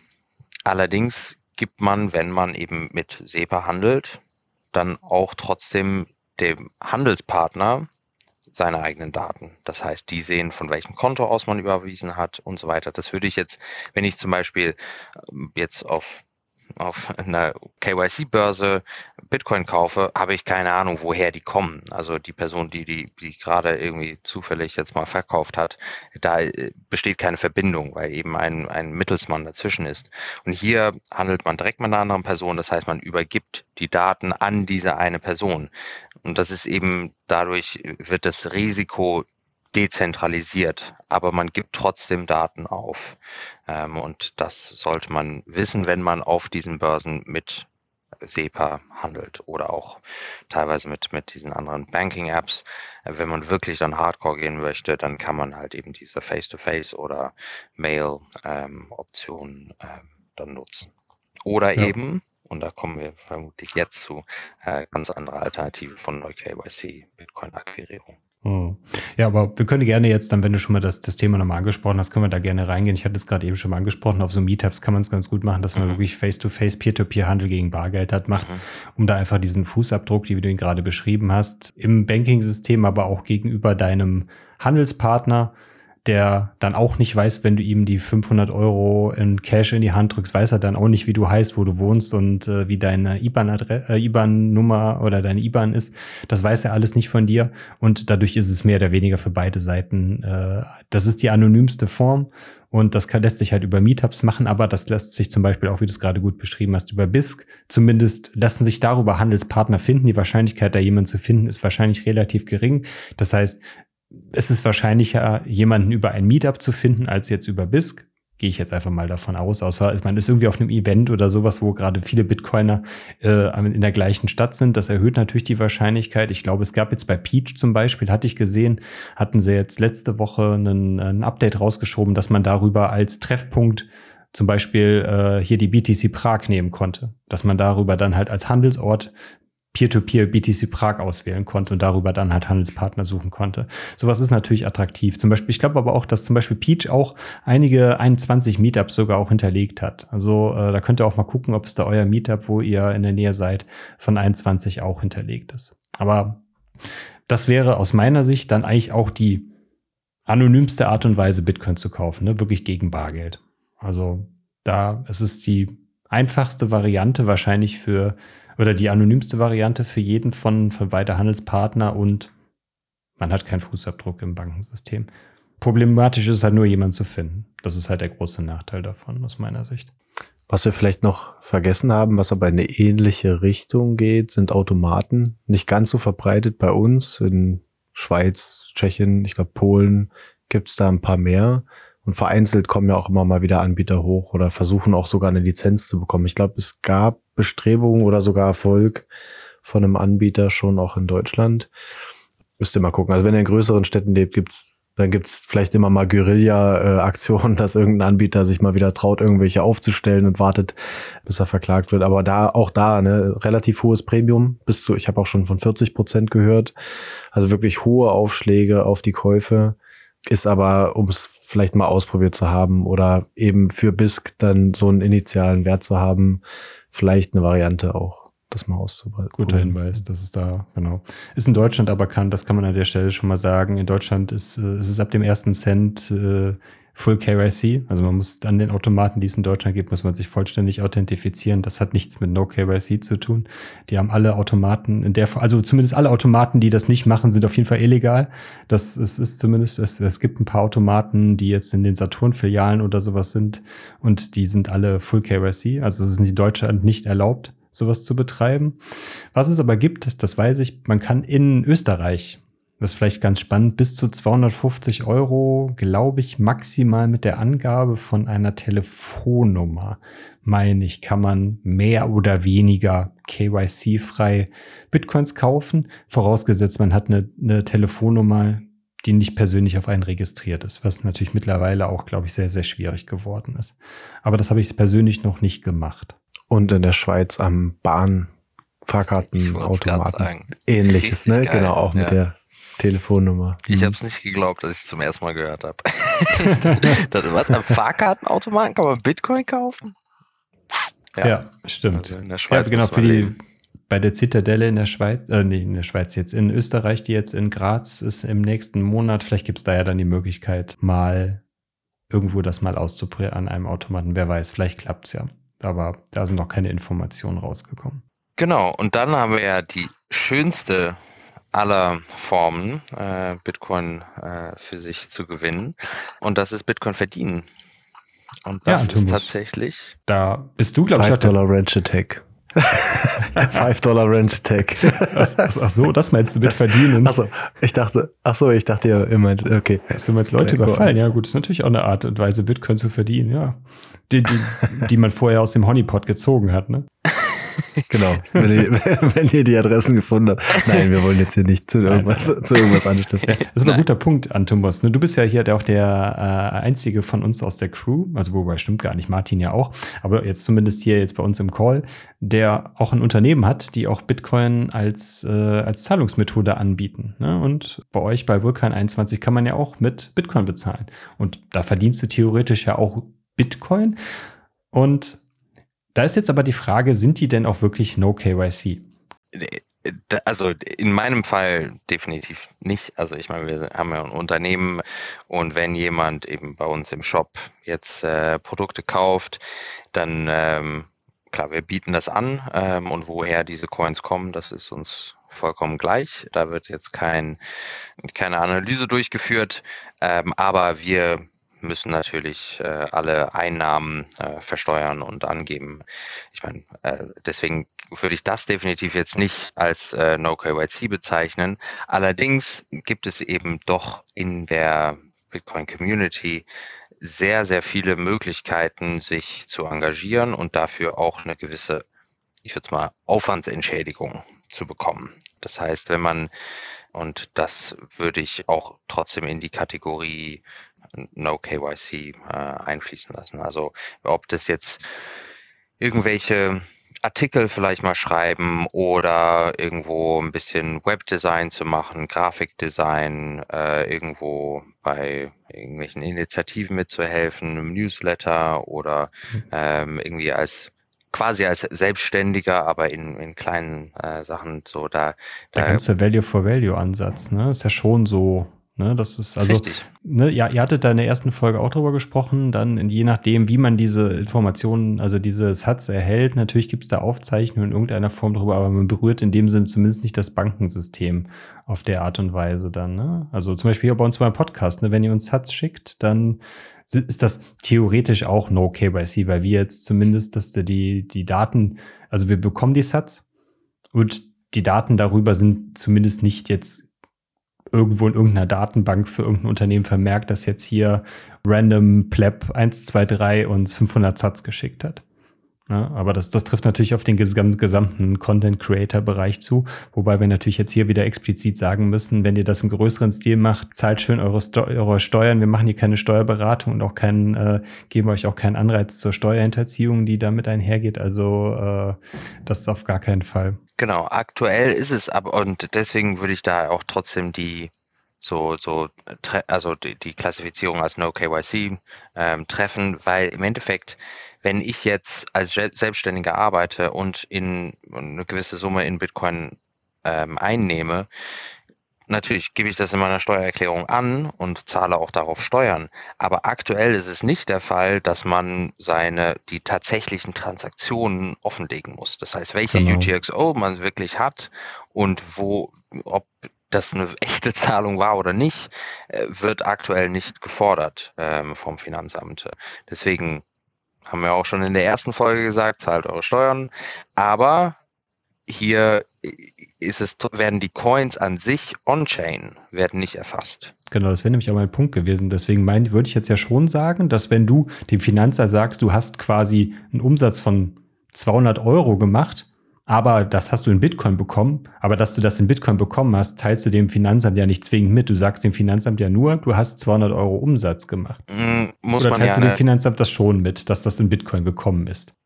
Allerdings gibt man, wenn man eben mit SEPA handelt, dann auch trotzdem dem Handelspartner seine eigenen Daten. Das heißt, die sehen, von welchem Konto aus man überwiesen hat und so weiter. Das würde ich jetzt, wenn ich zum Beispiel ähm, jetzt auf auf einer KYC-Börse Bitcoin kaufe, habe ich keine Ahnung, woher die kommen. Also die Person, die die, die gerade irgendwie zufällig jetzt mal verkauft hat, da äh, besteht keine Verbindung, weil eben ein, ein Mittelsmann dazwischen ist. Und hier handelt man direkt mit einer anderen Person, das heißt, man übergibt die Daten an diese eine Person. Und das ist eben dadurch wird das Risiko dezentralisiert, aber man gibt trotzdem Daten auf. Ähm, und das sollte man wissen, wenn man auf diesen Börsen mit SEPA handelt oder auch teilweise mit, mit diesen anderen Banking-Apps. Äh, wenn man wirklich dann Hardcore gehen möchte, dann kann man halt eben diese Face-to-Face -face oder Mail-Optionen ähm, ähm, dann nutzen. Oder ja. eben, und da kommen wir vermutlich jetzt zu, äh, ganz andere Alternative von NeuKYC, Bitcoin-Akquirierung. Hm. Ja, aber wir können gerne jetzt dann, wenn du schon mal das, das Thema nochmal angesprochen hast, können wir da gerne reingehen. Ich hatte es gerade eben schon mal angesprochen, auf so Meetups kann man es ganz gut machen, dass man mhm. wirklich Face-to-Face, Peer-to-Peer-Handel gegen Bargeld hat, macht, mhm. um da einfach diesen Fußabdruck, wie du ihn gerade beschrieben hast, im Banking-System, aber auch gegenüber deinem Handelspartner der dann auch nicht weiß, wenn du ihm die 500 Euro in Cash in die Hand drückst, weiß er dann auch nicht, wie du heißt, wo du wohnst und äh, wie deine IBAN-Nummer äh, IBAN oder deine IBAN ist. Das weiß er alles nicht von dir und dadurch ist es mehr oder weniger für beide Seiten. Äh, das ist die anonymste Form und das kann, lässt sich halt über Meetups machen, aber das lässt sich zum Beispiel auch, wie du es gerade gut beschrieben hast, über BISC. Zumindest lassen sich darüber Handelspartner finden. Die Wahrscheinlichkeit, da jemanden zu finden, ist wahrscheinlich relativ gering. Das heißt, es ist wahrscheinlicher, jemanden über ein Meetup zu finden, als jetzt über BISC. Gehe ich jetzt einfach mal davon aus. Außer ich meine, ist irgendwie auf einem Event oder sowas, wo gerade viele Bitcoiner äh, in der gleichen Stadt sind. Das erhöht natürlich die Wahrscheinlichkeit. Ich glaube, es gab jetzt bei Peach zum Beispiel, hatte ich gesehen, hatten sie jetzt letzte Woche einen, ein Update rausgeschoben, dass man darüber als Treffpunkt zum Beispiel äh, hier die BTC Prag nehmen konnte. Dass man darüber dann halt als Handelsort Peer-to-Peer BTC Prag auswählen konnte und darüber dann halt Handelspartner suchen konnte. Sowas ist natürlich attraktiv. Zum Beispiel, ich glaube aber auch, dass zum Beispiel Peach auch einige 21 Meetups sogar auch hinterlegt hat. Also äh, da könnt ihr auch mal gucken, ob es da euer Meetup, wo ihr in der Nähe seid, von 21 auch hinterlegt ist. Aber das wäre aus meiner Sicht dann eigentlich auch die anonymste Art und Weise, Bitcoin zu kaufen, ne? wirklich gegen Bargeld. Also da es ist die einfachste Variante wahrscheinlich für oder die anonymste Variante für jeden von, von weiter Handelspartner und man hat keinen Fußabdruck im Bankensystem. Problematisch ist halt nur jemand zu finden. Das ist halt der große Nachteil davon, aus meiner Sicht. Was wir vielleicht noch vergessen haben, was aber in eine ähnliche Richtung geht, sind Automaten. Nicht ganz so verbreitet bei uns. In Schweiz, Tschechien, ich glaube Polen gibt's da ein paar mehr. Und vereinzelt kommen ja auch immer mal wieder Anbieter hoch oder versuchen auch sogar eine Lizenz zu bekommen. Ich glaube, es gab Bestrebungen oder sogar Erfolg von einem Anbieter schon auch in Deutschland. Müsst ihr mal gucken. Also wenn ihr in größeren Städten lebt, gibt's dann gibt's vielleicht immer mal Guerilla-Aktionen, dass irgendein Anbieter sich mal wieder traut, irgendwelche aufzustellen und wartet, bis er verklagt wird. Aber da, auch da, ne, relativ hohes Premium, bis zu, ich habe auch schon von 40 Prozent gehört. Also wirklich hohe Aufschläge auf die Käufe ist aber, um es vielleicht mal ausprobiert zu haben oder eben für BISC dann so einen initialen Wert zu haben, vielleicht eine Variante auch, das mal auszuprobieren. Guter Hinweis, das ist da, genau. Ist in Deutschland aber bekannt, das kann man an der Stelle schon mal sagen. In Deutschland ist, äh, ist es ab dem ersten Cent äh, Full KYC. Also man muss an den Automaten, die es in Deutschland gibt, muss man sich vollständig authentifizieren. Das hat nichts mit No KYC zu tun. Die haben alle Automaten in der, also zumindest alle Automaten, die das nicht machen, sind auf jeden Fall illegal. Das ist, ist zumindest, es, es gibt ein paar Automaten, die jetzt in den Saturn-Filialen oder sowas sind und die sind alle Full KYC. Also es ist in Deutschland nicht erlaubt sowas zu betreiben. Was es aber gibt, das weiß ich, man kann in Österreich das ist vielleicht ganz spannend, bis zu 250 Euro, glaube ich, maximal mit der Angabe von einer Telefonnummer, meine ich, kann man mehr oder weniger KYC-frei Bitcoins kaufen, vorausgesetzt man hat eine, eine Telefonnummer, die nicht persönlich auf einen registriert ist, was natürlich mittlerweile auch, glaube ich, sehr, sehr schwierig geworden ist. Aber das habe ich persönlich noch nicht gemacht. Und in der Schweiz am Bahnfahrkartenautomaten. Ähnliches, ne? Geil. Genau, auch ja. mit der Telefonnummer. Ich habe es nicht geglaubt, dass ich es zum ersten Mal gehört habe. was? Am Fahrkartenautomaten kann man Bitcoin kaufen? Ja, ja stimmt. Also in der Schweiz ja, genau, für die, bei der Zitadelle in der Schweiz, äh, nicht in der Schweiz jetzt, in Österreich, die jetzt in Graz ist im nächsten Monat. Vielleicht gibt es da ja dann die Möglichkeit, mal irgendwo das mal auszuprobieren an einem Automaten. Wer weiß, vielleicht klappt es ja. Aber da sind noch keine Informationen rausgekommen. Genau, und dann haben wir ja die schönste aller Formen, äh, Bitcoin äh, für sich zu gewinnen. Und das ist Bitcoin verdienen. Und das ja, ist tatsächlich. Da bist du, glaube ich, 5 Dollar Ranch Attack. 5 Dollar Rent Attack. Ach, ach, so, das meinst du mit verdienen? Achso, ich dachte, ach so, ich dachte ja immer, okay. Hast du meinst Leute okay, überfallen? Ja, gut, ist natürlich auch eine Art und Weise, Bitcoin zu verdienen, ja. Die, die, die man vorher aus dem Honeypot gezogen hat, ne? Genau, wenn ihr, wenn ihr, die Adressen gefunden habt. Nein, wir wollen jetzt hier nicht zu irgendwas, zu irgendwas anstiften. Das ist ein guter Punkt, Antomus. Ne? Du bist ja hier auch der äh, Einzige von uns aus der Crew, also wobei stimmt gar nicht, Martin ja auch, aber jetzt zumindest hier jetzt bei uns im Call, der auch ein Unternehmen hat, die auch Bitcoin als, äh, als Zahlungsmethode anbieten. Ne? Und bei euch bei Vulkan 21 kann man ja auch mit Bitcoin bezahlen. Und da verdienst du theoretisch ja auch Bitcoin. Und da ist jetzt aber die Frage, sind die denn auch wirklich No KYC? Also in meinem Fall definitiv nicht. Also ich meine, wir haben ja ein Unternehmen und wenn jemand eben bei uns im Shop jetzt äh, Produkte kauft, dann ähm, klar, wir bieten das an ähm, und woher diese Coins kommen, das ist uns vollkommen gleich. Da wird jetzt kein, keine Analyse durchgeführt, ähm, aber wir müssen natürlich äh, alle Einnahmen äh, versteuern und angeben. Ich meine, äh, deswegen würde ich das definitiv jetzt nicht als äh, No KYC bezeichnen. Allerdings gibt es eben doch in der Bitcoin Community sehr, sehr viele Möglichkeiten, sich zu engagieren und dafür auch eine gewisse, ich würde es mal, Aufwandsentschädigung zu bekommen. Das heißt, wenn man und das würde ich auch trotzdem in die Kategorie No KYC äh, einfließen lassen. Also ob das jetzt irgendwelche Artikel vielleicht mal schreiben oder irgendwo ein bisschen Webdesign zu machen, Grafikdesign, äh, irgendwo bei irgendwelchen Initiativen mitzuhelfen, im Newsletter oder mhm. ähm, irgendwie als quasi als Selbstständiger, aber in, in kleinen äh, Sachen so da. Der ganze Value for Value Ansatz, ne, ist ja schon so Ne, das ist also, ne, ja, ihr hattet da in der ersten Folge auch drüber gesprochen, dann je nachdem, wie man diese Informationen, also diese Satz erhält, natürlich gibt es da Aufzeichnungen in irgendeiner Form drüber, aber man berührt in dem Sinn zumindest nicht das Bankensystem auf der Art und Weise dann. Ne? Also zum Beispiel hier bei uns beim Podcast, ne, wenn ihr uns Satz schickt, dann ist das theoretisch auch No KYC, weil wir jetzt zumindest, dass die, die Daten, also wir bekommen die Satz und die Daten darüber sind zumindest nicht jetzt irgendwo in irgendeiner Datenbank für irgendein Unternehmen vermerkt, dass jetzt hier random pleb 123 uns 500 Satz geschickt hat. Ja, aber das, das trifft natürlich auf den gesamten Content-Creator-Bereich zu, wobei wir natürlich jetzt hier wieder explizit sagen müssen, wenn ihr das im größeren Stil macht, zahlt schön eure, Sto eure Steuern. Wir machen hier keine Steuerberatung und auch keinen, äh, geben euch auch keinen Anreiz zur Steuerhinterziehung, die damit einhergeht. Also äh, das ist auf gar keinen Fall. Genau, aktuell ist es aber und deswegen würde ich da auch trotzdem die so, so, also die, die Klassifizierung als No KYC ähm, treffen, weil im Endeffekt wenn ich jetzt als Selbstständiger arbeite und in eine gewisse Summe in Bitcoin ähm, einnehme, natürlich gebe ich das in meiner Steuererklärung an und zahle auch darauf Steuern. Aber aktuell ist es nicht der Fall, dass man seine, die tatsächlichen Transaktionen offenlegen muss. Das heißt, welche genau. UTXO man wirklich hat und wo, ob das eine echte Zahlung war oder nicht, äh, wird aktuell nicht gefordert ähm, vom Finanzamt. Deswegen haben wir auch schon in der ersten Folge gesagt, zahlt eure Steuern. Aber hier ist es, werden die Coins an sich on-chain, werden nicht erfasst. Genau, das wäre nämlich auch mein Punkt gewesen. Deswegen mein, würde ich jetzt ja schon sagen, dass wenn du dem Finanzer sagst, du hast quasi einen Umsatz von 200 Euro gemacht aber das hast du in Bitcoin bekommen. Aber dass du das in Bitcoin bekommen hast, teilst du dem Finanzamt ja nicht zwingend mit. Du sagst dem Finanzamt ja nur, du hast 200 Euro Umsatz gemacht. Mm, muss Oder teilst ja du dem Finanzamt das schon mit, dass das in Bitcoin gekommen ist?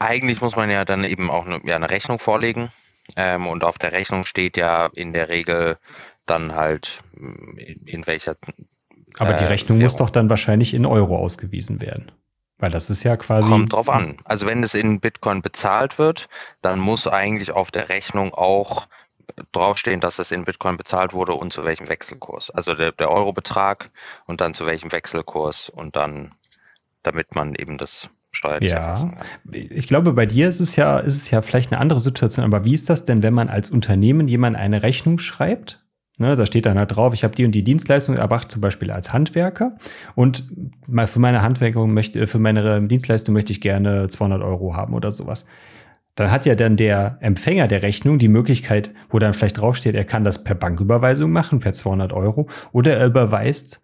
Eigentlich muss man ja dann eben auch eine, ja, eine Rechnung vorlegen. Ähm, und auf der Rechnung steht ja in der Regel dann halt in, in welcher. Aber die Rechnung äh, muss doch dann wahrscheinlich in Euro ausgewiesen werden. Weil das ist ja quasi. Kommt drauf an. Also wenn es in Bitcoin bezahlt wird, dann muss eigentlich auf der Rechnung auch draufstehen, dass es in Bitcoin bezahlt wurde und zu welchem Wechselkurs. Also der, der Eurobetrag und dann zu welchem Wechselkurs und dann, damit man eben das steuerlich ja. Ich glaube, bei dir ist es ja, ist es ja vielleicht eine andere Situation. Aber wie ist das denn, wenn man als Unternehmen jemand eine Rechnung schreibt Ne, da steht dann halt drauf, ich habe die und die Dienstleistung erbracht, zum Beispiel als Handwerker. Und für meine Handwerkung möchte, für meine Dienstleistung möchte ich gerne 200 Euro haben oder sowas. Dann hat ja dann der Empfänger der Rechnung die Möglichkeit, wo dann vielleicht draufsteht, er kann das per Banküberweisung machen, per 200 Euro, oder er überweist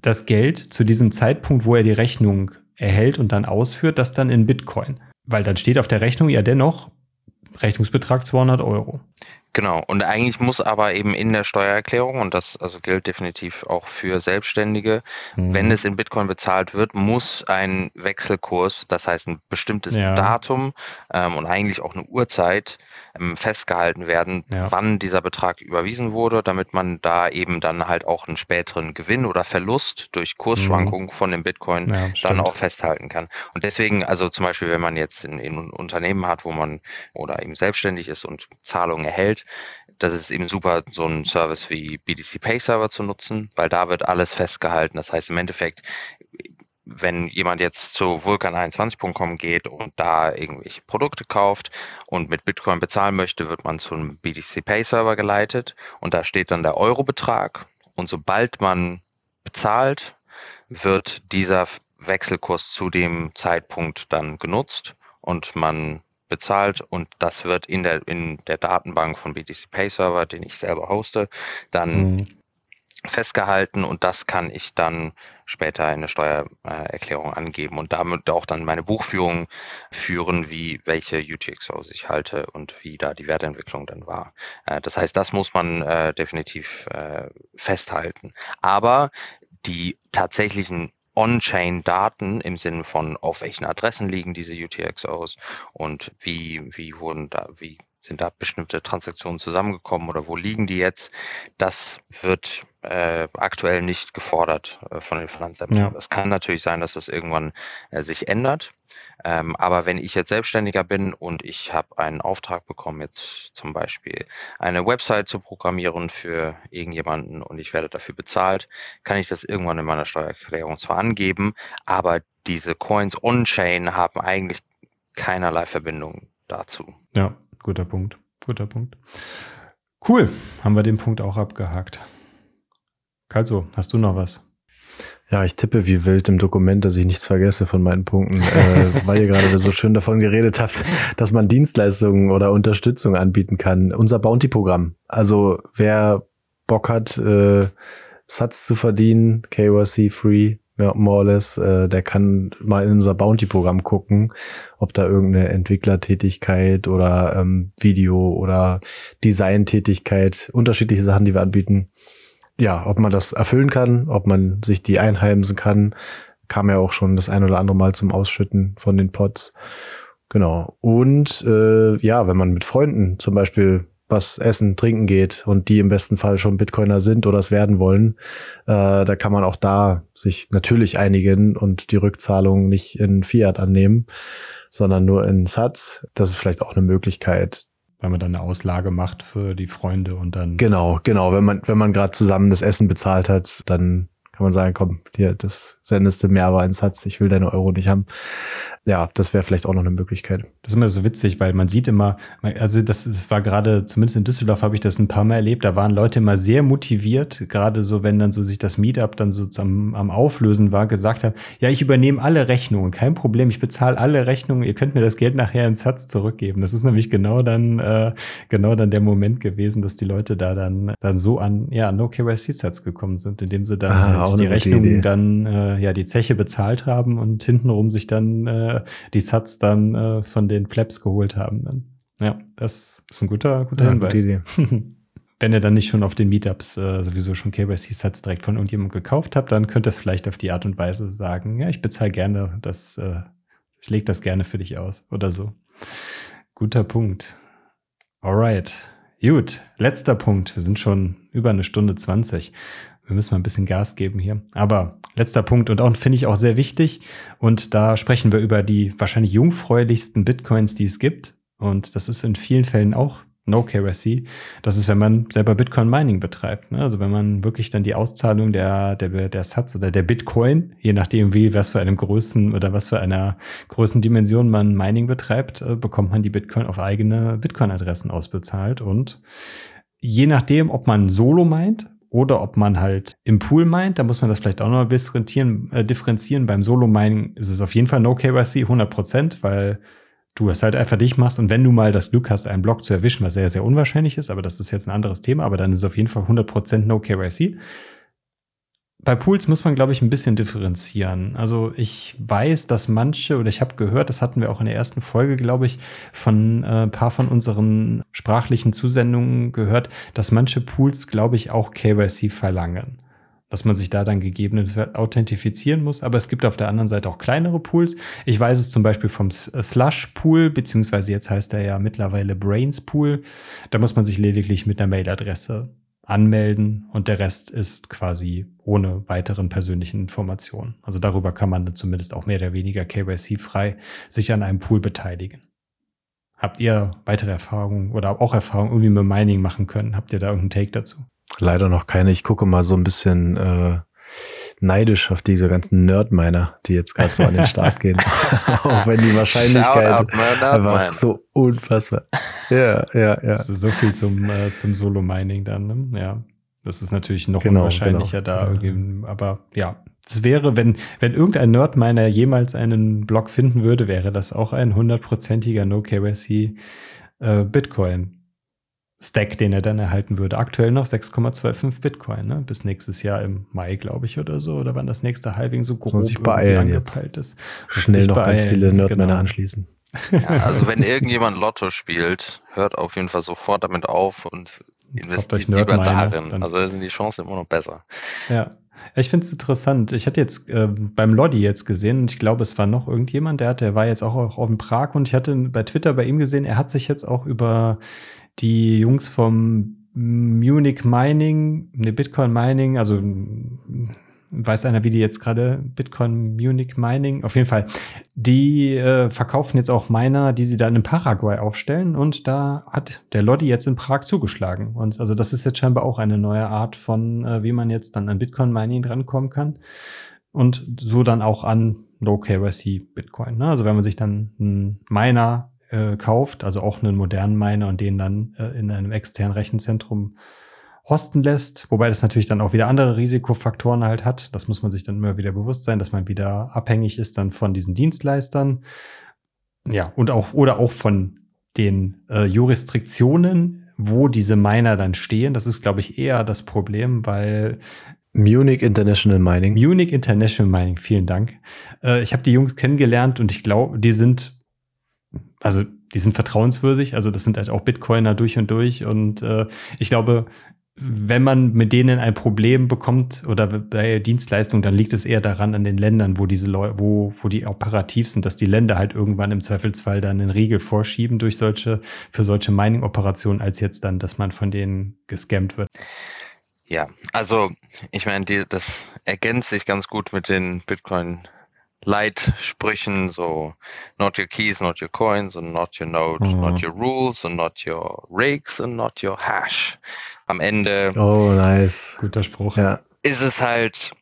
das Geld zu diesem Zeitpunkt, wo er die Rechnung erhält und dann ausführt, das dann in Bitcoin. Weil dann steht auf der Rechnung ja dennoch Rechnungsbetrag 200 Euro. Genau, und eigentlich muss aber eben in der Steuererklärung, und das also gilt definitiv auch für Selbstständige, mhm. wenn es in Bitcoin bezahlt wird, muss ein Wechselkurs, das heißt ein bestimmtes ja. Datum ähm, und eigentlich auch eine Uhrzeit festgehalten werden, ja. wann dieser Betrag überwiesen wurde, damit man da eben dann halt auch einen späteren Gewinn oder Verlust durch Kursschwankungen mhm. von dem Bitcoin ja, dann auch festhalten kann. Und deswegen, also zum Beispiel, wenn man jetzt in, in Unternehmen hat, wo man oder eben selbstständig ist und Zahlungen erhält, das ist eben super, so einen Service wie BTC Pay Server zu nutzen, weil da wird alles festgehalten. Das heißt im Endeffekt, wenn jemand jetzt zu vulkan21.com geht und da irgendwelche Produkte kauft und mit Bitcoin bezahlen möchte, wird man zu einem BTC Pay Server geleitet. Und da steht dann der Eurobetrag. Und sobald man bezahlt, wird dieser Wechselkurs zu dem Zeitpunkt dann genutzt und man bezahlt. Und das wird in der, in der Datenbank von BTC Pay Server, den ich selber hoste, dann mhm. Festgehalten und das kann ich dann später in der Steuererklärung angeben und damit auch dann meine Buchführung führen, wie welche UTXOs ich halte und wie da die Wertentwicklung dann war. Äh, das heißt, das muss man äh, definitiv äh, festhalten. Aber die tatsächlichen On-Chain-Daten im Sinne von, auf welchen Adressen liegen diese UTXOs und wie, wie wurden da, wie sind da bestimmte Transaktionen zusammengekommen oder wo liegen die jetzt? Das wird äh, aktuell nicht gefordert äh, von den Finanzämtern. Es ja. kann natürlich sein, dass das irgendwann äh, sich ändert. Ähm, aber wenn ich jetzt Selbstständiger bin und ich habe einen Auftrag bekommen, jetzt zum Beispiel eine Website zu programmieren für irgendjemanden und ich werde dafür bezahlt, kann ich das irgendwann in meiner Steuererklärung zwar angeben, aber diese Coins on-chain haben eigentlich keinerlei Verbindung dazu. Ja, guter Punkt. Guter Punkt. Cool, haben wir den Punkt auch abgehakt. Also, hast du noch was? Ja, ich tippe wie wild im Dokument, dass ich nichts vergesse von meinen Punkten, äh, weil ihr gerade so schön davon geredet habt, dass man Dienstleistungen oder Unterstützung anbieten kann. Unser Bounty-Programm. Also wer Bock hat, äh, Satz zu verdienen, KYC-free, ja, more or less, äh, der kann mal in unser Bounty-Programm gucken, ob da irgendeine Entwicklertätigkeit oder ähm, Video oder Designtätigkeit, unterschiedliche Sachen, die wir anbieten, ja, ob man das erfüllen kann, ob man sich die einheimsen kann, kam ja auch schon das ein oder andere Mal zum Ausschütten von den Pots. Genau. Und äh, ja, wenn man mit Freunden zum Beispiel was essen, trinken geht und die im besten Fall schon Bitcoiner sind oder es werden wollen, äh, da kann man auch da sich natürlich einigen und die Rückzahlung nicht in Fiat annehmen, sondern nur in Satz. Das ist vielleicht auch eine Möglichkeit, weil man dann eine Auslage macht für die Freunde und dann. Genau, genau. Wenn man, wenn man gerade zusammen das Essen bezahlt hat, dann kann man sagen, komm, dir, das sendest du mir aber einen Satz, ich will deine Euro nicht haben. Ja, das wäre vielleicht auch noch eine Möglichkeit. Das ist immer so witzig, weil man sieht immer, also das, das war gerade, zumindest in Düsseldorf habe ich das ein paar Mal erlebt, da waren Leute immer sehr motiviert, gerade so, wenn dann so sich das Meetup dann so am, am Auflösen war, gesagt haben, ja, ich übernehme alle Rechnungen, kein Problem, ich bezahle alle Rechnungen, ihr könnt mir das Geld nachher in Satz zurückgeben. Das ist nämlich genau dann, äh, genau dann der Moment gewesen, dass die Leute da dann, dann so an, ja, No KYC-Satz gekommen sind, indem sie dann ah, halt die Rechnungen dann, äh, ja, die Zeche bezahlt haben und hintenrum sich dann äh, die Satz dann äh, von den Flaps geholt haben. Dann. Ja, das ist ein guter, guter ja, Hinweis. Gute. Wenn ihr dann nicht schon auf den Meetups äh, sowieso schon KYC-Sets direkt von irgendjemandem gekauft habt, dann könnt ihr es vielleicht auf die Art und Weise sagen, ja, ich bezahle gerne das, äh, ich lege das gerne für dich aus oder so. Guter Punkt. Alright. Gut, letzter Punkt. Wir sind schon über eine Stunde 20. Wir müssen mal ein bisschen Gas geben hier. Aber letzter Punkt und auch finde ich auch sehr wichtig. Und da sprechen wir über die wahrscheinlich jungfräulichsten Bitcoins, die es gibt. Und das ist in vielen Fällen auch No KYC. Das ist, wenn man selber Bitcoin Mining betreibt. Ne? Also wenn man wirklich dann die Auszahlung der, der, der Satz oder der Bitcoin, je nachdem wie, was für einem Größen oder was für einer Größendimension man Mining betreibt, äh, bekommt man die Bitcoin auf eigene Bitcoin-Adressen ausbezahlt. Und je nachdem, ob man solo meint oder ob man halt im Pool meint, da muss man das vielleicht auch noch differenzieren. Äh, differenzieren. Beim Solo-Mining ist es auf jeden Fall No KYC 100 Prozent, weil du es halt einfach dich machst und wenn du mal das Glück hast, einen Block zu erwischen, was sehr, sehr unwahrscheinlich ist, aber das ist jetzt ein anderes Thema, aber dann ist es auf jeden Fall 100% No KYC. Bei Pools muss man, glaube ich, ein bisschen differenzieren. Also ich weiß, dass manche, oder ich habe gehört, das hatten wir auch in der ersten Folge, glaube ich, von äh, ein paar von unseren sprachlichen Zusendungen gehört, dass manche Pools, glaube ich, auch KYC verlangen dass man sich da dann gegebenenfalls authentifizieren muss. Aber es gibt auf der anderen Seite auch kleinere Pools. Ich weiß es zum Beispiel vom äh, Slush Pool, beziehungsweise jetzt heißt er ja mittlerweile Brains Pool. Da muss man sich lediglich mit einer Mailadresse anmelden und der Rest ist quasi ohne weiteren persönlichen Informationen. Also darüber kann man zumindest auch mehr oder weniger KYC-frei sich an einem Pool beteiligen. Habt ihr weitere Erfahrungen oder auch Erfahrungen irgendwie mit Mining machen können? Habt ihr da irgendeinen Take dazu? Leider noch keine. Ich gucke mal so ein bisschen äh, neidisch auf diese ganzen Nerdminer, die jetzt gerade so an den Start gehen. Auch wenn die Wahrscheinlichkeit einfach so unfassbar. Ja, ja, ja. So viel zum, äh, zum Solo-Mining dann, ne? Ja. Das ist natürlich noch genau, unwahrscheinlicher genau. da irgendwie. Aber ja, es wäre, wenn, wenn irgendein Nerdminer jemals einen Block finden würde, wäre das auch ein hundertprozentiger No-KYC äh, Bitcoin. Stack, den er dann erhalten würde. Aktuell noch 6,25 Bitcoin, ne? Bis nächstes Jahr im Mai, glaube ich, oder so. Oder wann das nächste Halving so grob sich beeilen jetzt. ist. Schnell noch beeilen. ganz viele Nerdmänner genau. anschließen. Ja, also wenn irgendjemand Lotto spielt, hört auf jeden Fall sofort damit auf und investiert lieber darin. Also da sind die Chancen immer noch besser. Ja. Ich finde es interessant. Ich hatte jetzt äh, beim Lodi jetzt gesehen, und ich glaube, es war noch irgendjemand, der, hat, der war jetzt auch auf dem Prag und ich hatte bei Twitter bei ihm gesehen, er hat sich jetzt auch über die Jungs vom Munich Mining, ne, Bitcoin Mining, also weiß einer, wie die jetzt gerade Bitcoin Munich Mining, auf jeden Fall, die äh, verkaufen jetzt auch Miner, die sie dann in Paraguay aufstellen und da hat der Lodi jetzt in Prag zugeschlagen und also das ist jetzt scheinbar auch eine neue Art von, äh, wie man jetzt dann an Bitcoin Mining drankommen kann und so dann auch an Low KYC Bitcoin. Ne? Also wenn man sich dann einen Miner äh, kauft, also auch einen modernen Miner und den dann äh, in einem externen Rechenzentrum hosten lässt, wobei das natürlich dann auch wieder andere Risikofaktoren halt hat. Das muss man sich dann immer wieder bewusst sein, dass man wieder abhängig ist dann von diesen Dienstleistern. Ja, und auch oder auch von den äh, Jurisdiktionen, wo diese Miner dann stehen. Das ist, glaube ich, eher das Problem, weil Munich International Mining. Munich International Mining, vielen Dank. Äh, ich habe die Jungs kennengelernt und ich glaube, die sind also die sind vertrauenswürdig, also das sind halt auch Bitcoiner durch und durch und äh, ich glaube, wenn man mit denen ein Problem bekommt oder bei Dienstleistungen, dann liegt es eher daran an den Ländern, wo diese Leute, wo, wo die operativ sind, dass die Länder halt irgendwann im Zweifelsfall dann einen Riegel vorschieben durch solche, für solche Mining-Operationen, als jetzt dann, dass man von denen gescammt wird. Ja, also ich meine, die, das ergänzt sich ganz gut mit den Bitcoin Leitsprüchen, so not your keys, not your coins and not your node, mhm. not your rules and not your rakes and not your hash. Am Ende. Oh, nice. Guter Spruch. Ja. Ist es halt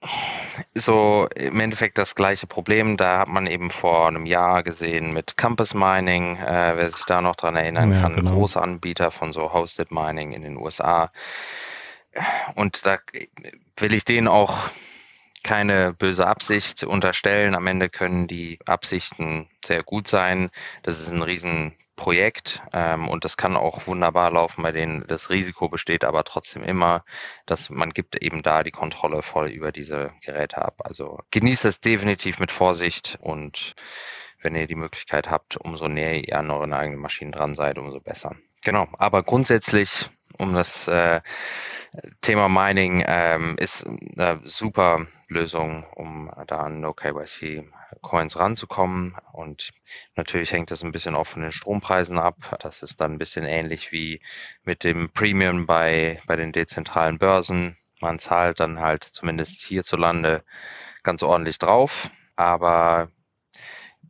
so im Endeffekt das gleiche Problem. Da hat man eben vor einem Jahr gesehen mit Campus Mining, äh, wer sich da noch dran erinnern ja, kann, genau. große Anbieter von so Hosted Mining in den USA. Und da will ich denen auch keine böse Absicht unterstellen. Am Ende können die Absichten sehr gut sein. Das ist ein Riesenprojekt ähm, und das kann auch wunderbar laufen, bei denen das Risiko besteht, aber trotzdem immer, dass man gibt eben da die Kontrolle voll über diese Geräte ab. Also genießt es definitiv mit Vorsicht und wenn ihr die Möglichkeit habt, umso näher ihr an euren eigenen Maschinen dran seid, umso besser. Genau, aber grundsätzlich um das äh, Thema Mining ähm, ist eine super Lösung, um da an No-KYC Coins ranzukommen. Und natürlich hängt das ein bisschen auch von den Strompreisen ab. Das ist dann ein bisschen ähnlich wie mit dem Premium bei, bei den dezentralen Börsen. Man zahlt dann halt zumindest hierzulande ganz ordentlich drauf. Aber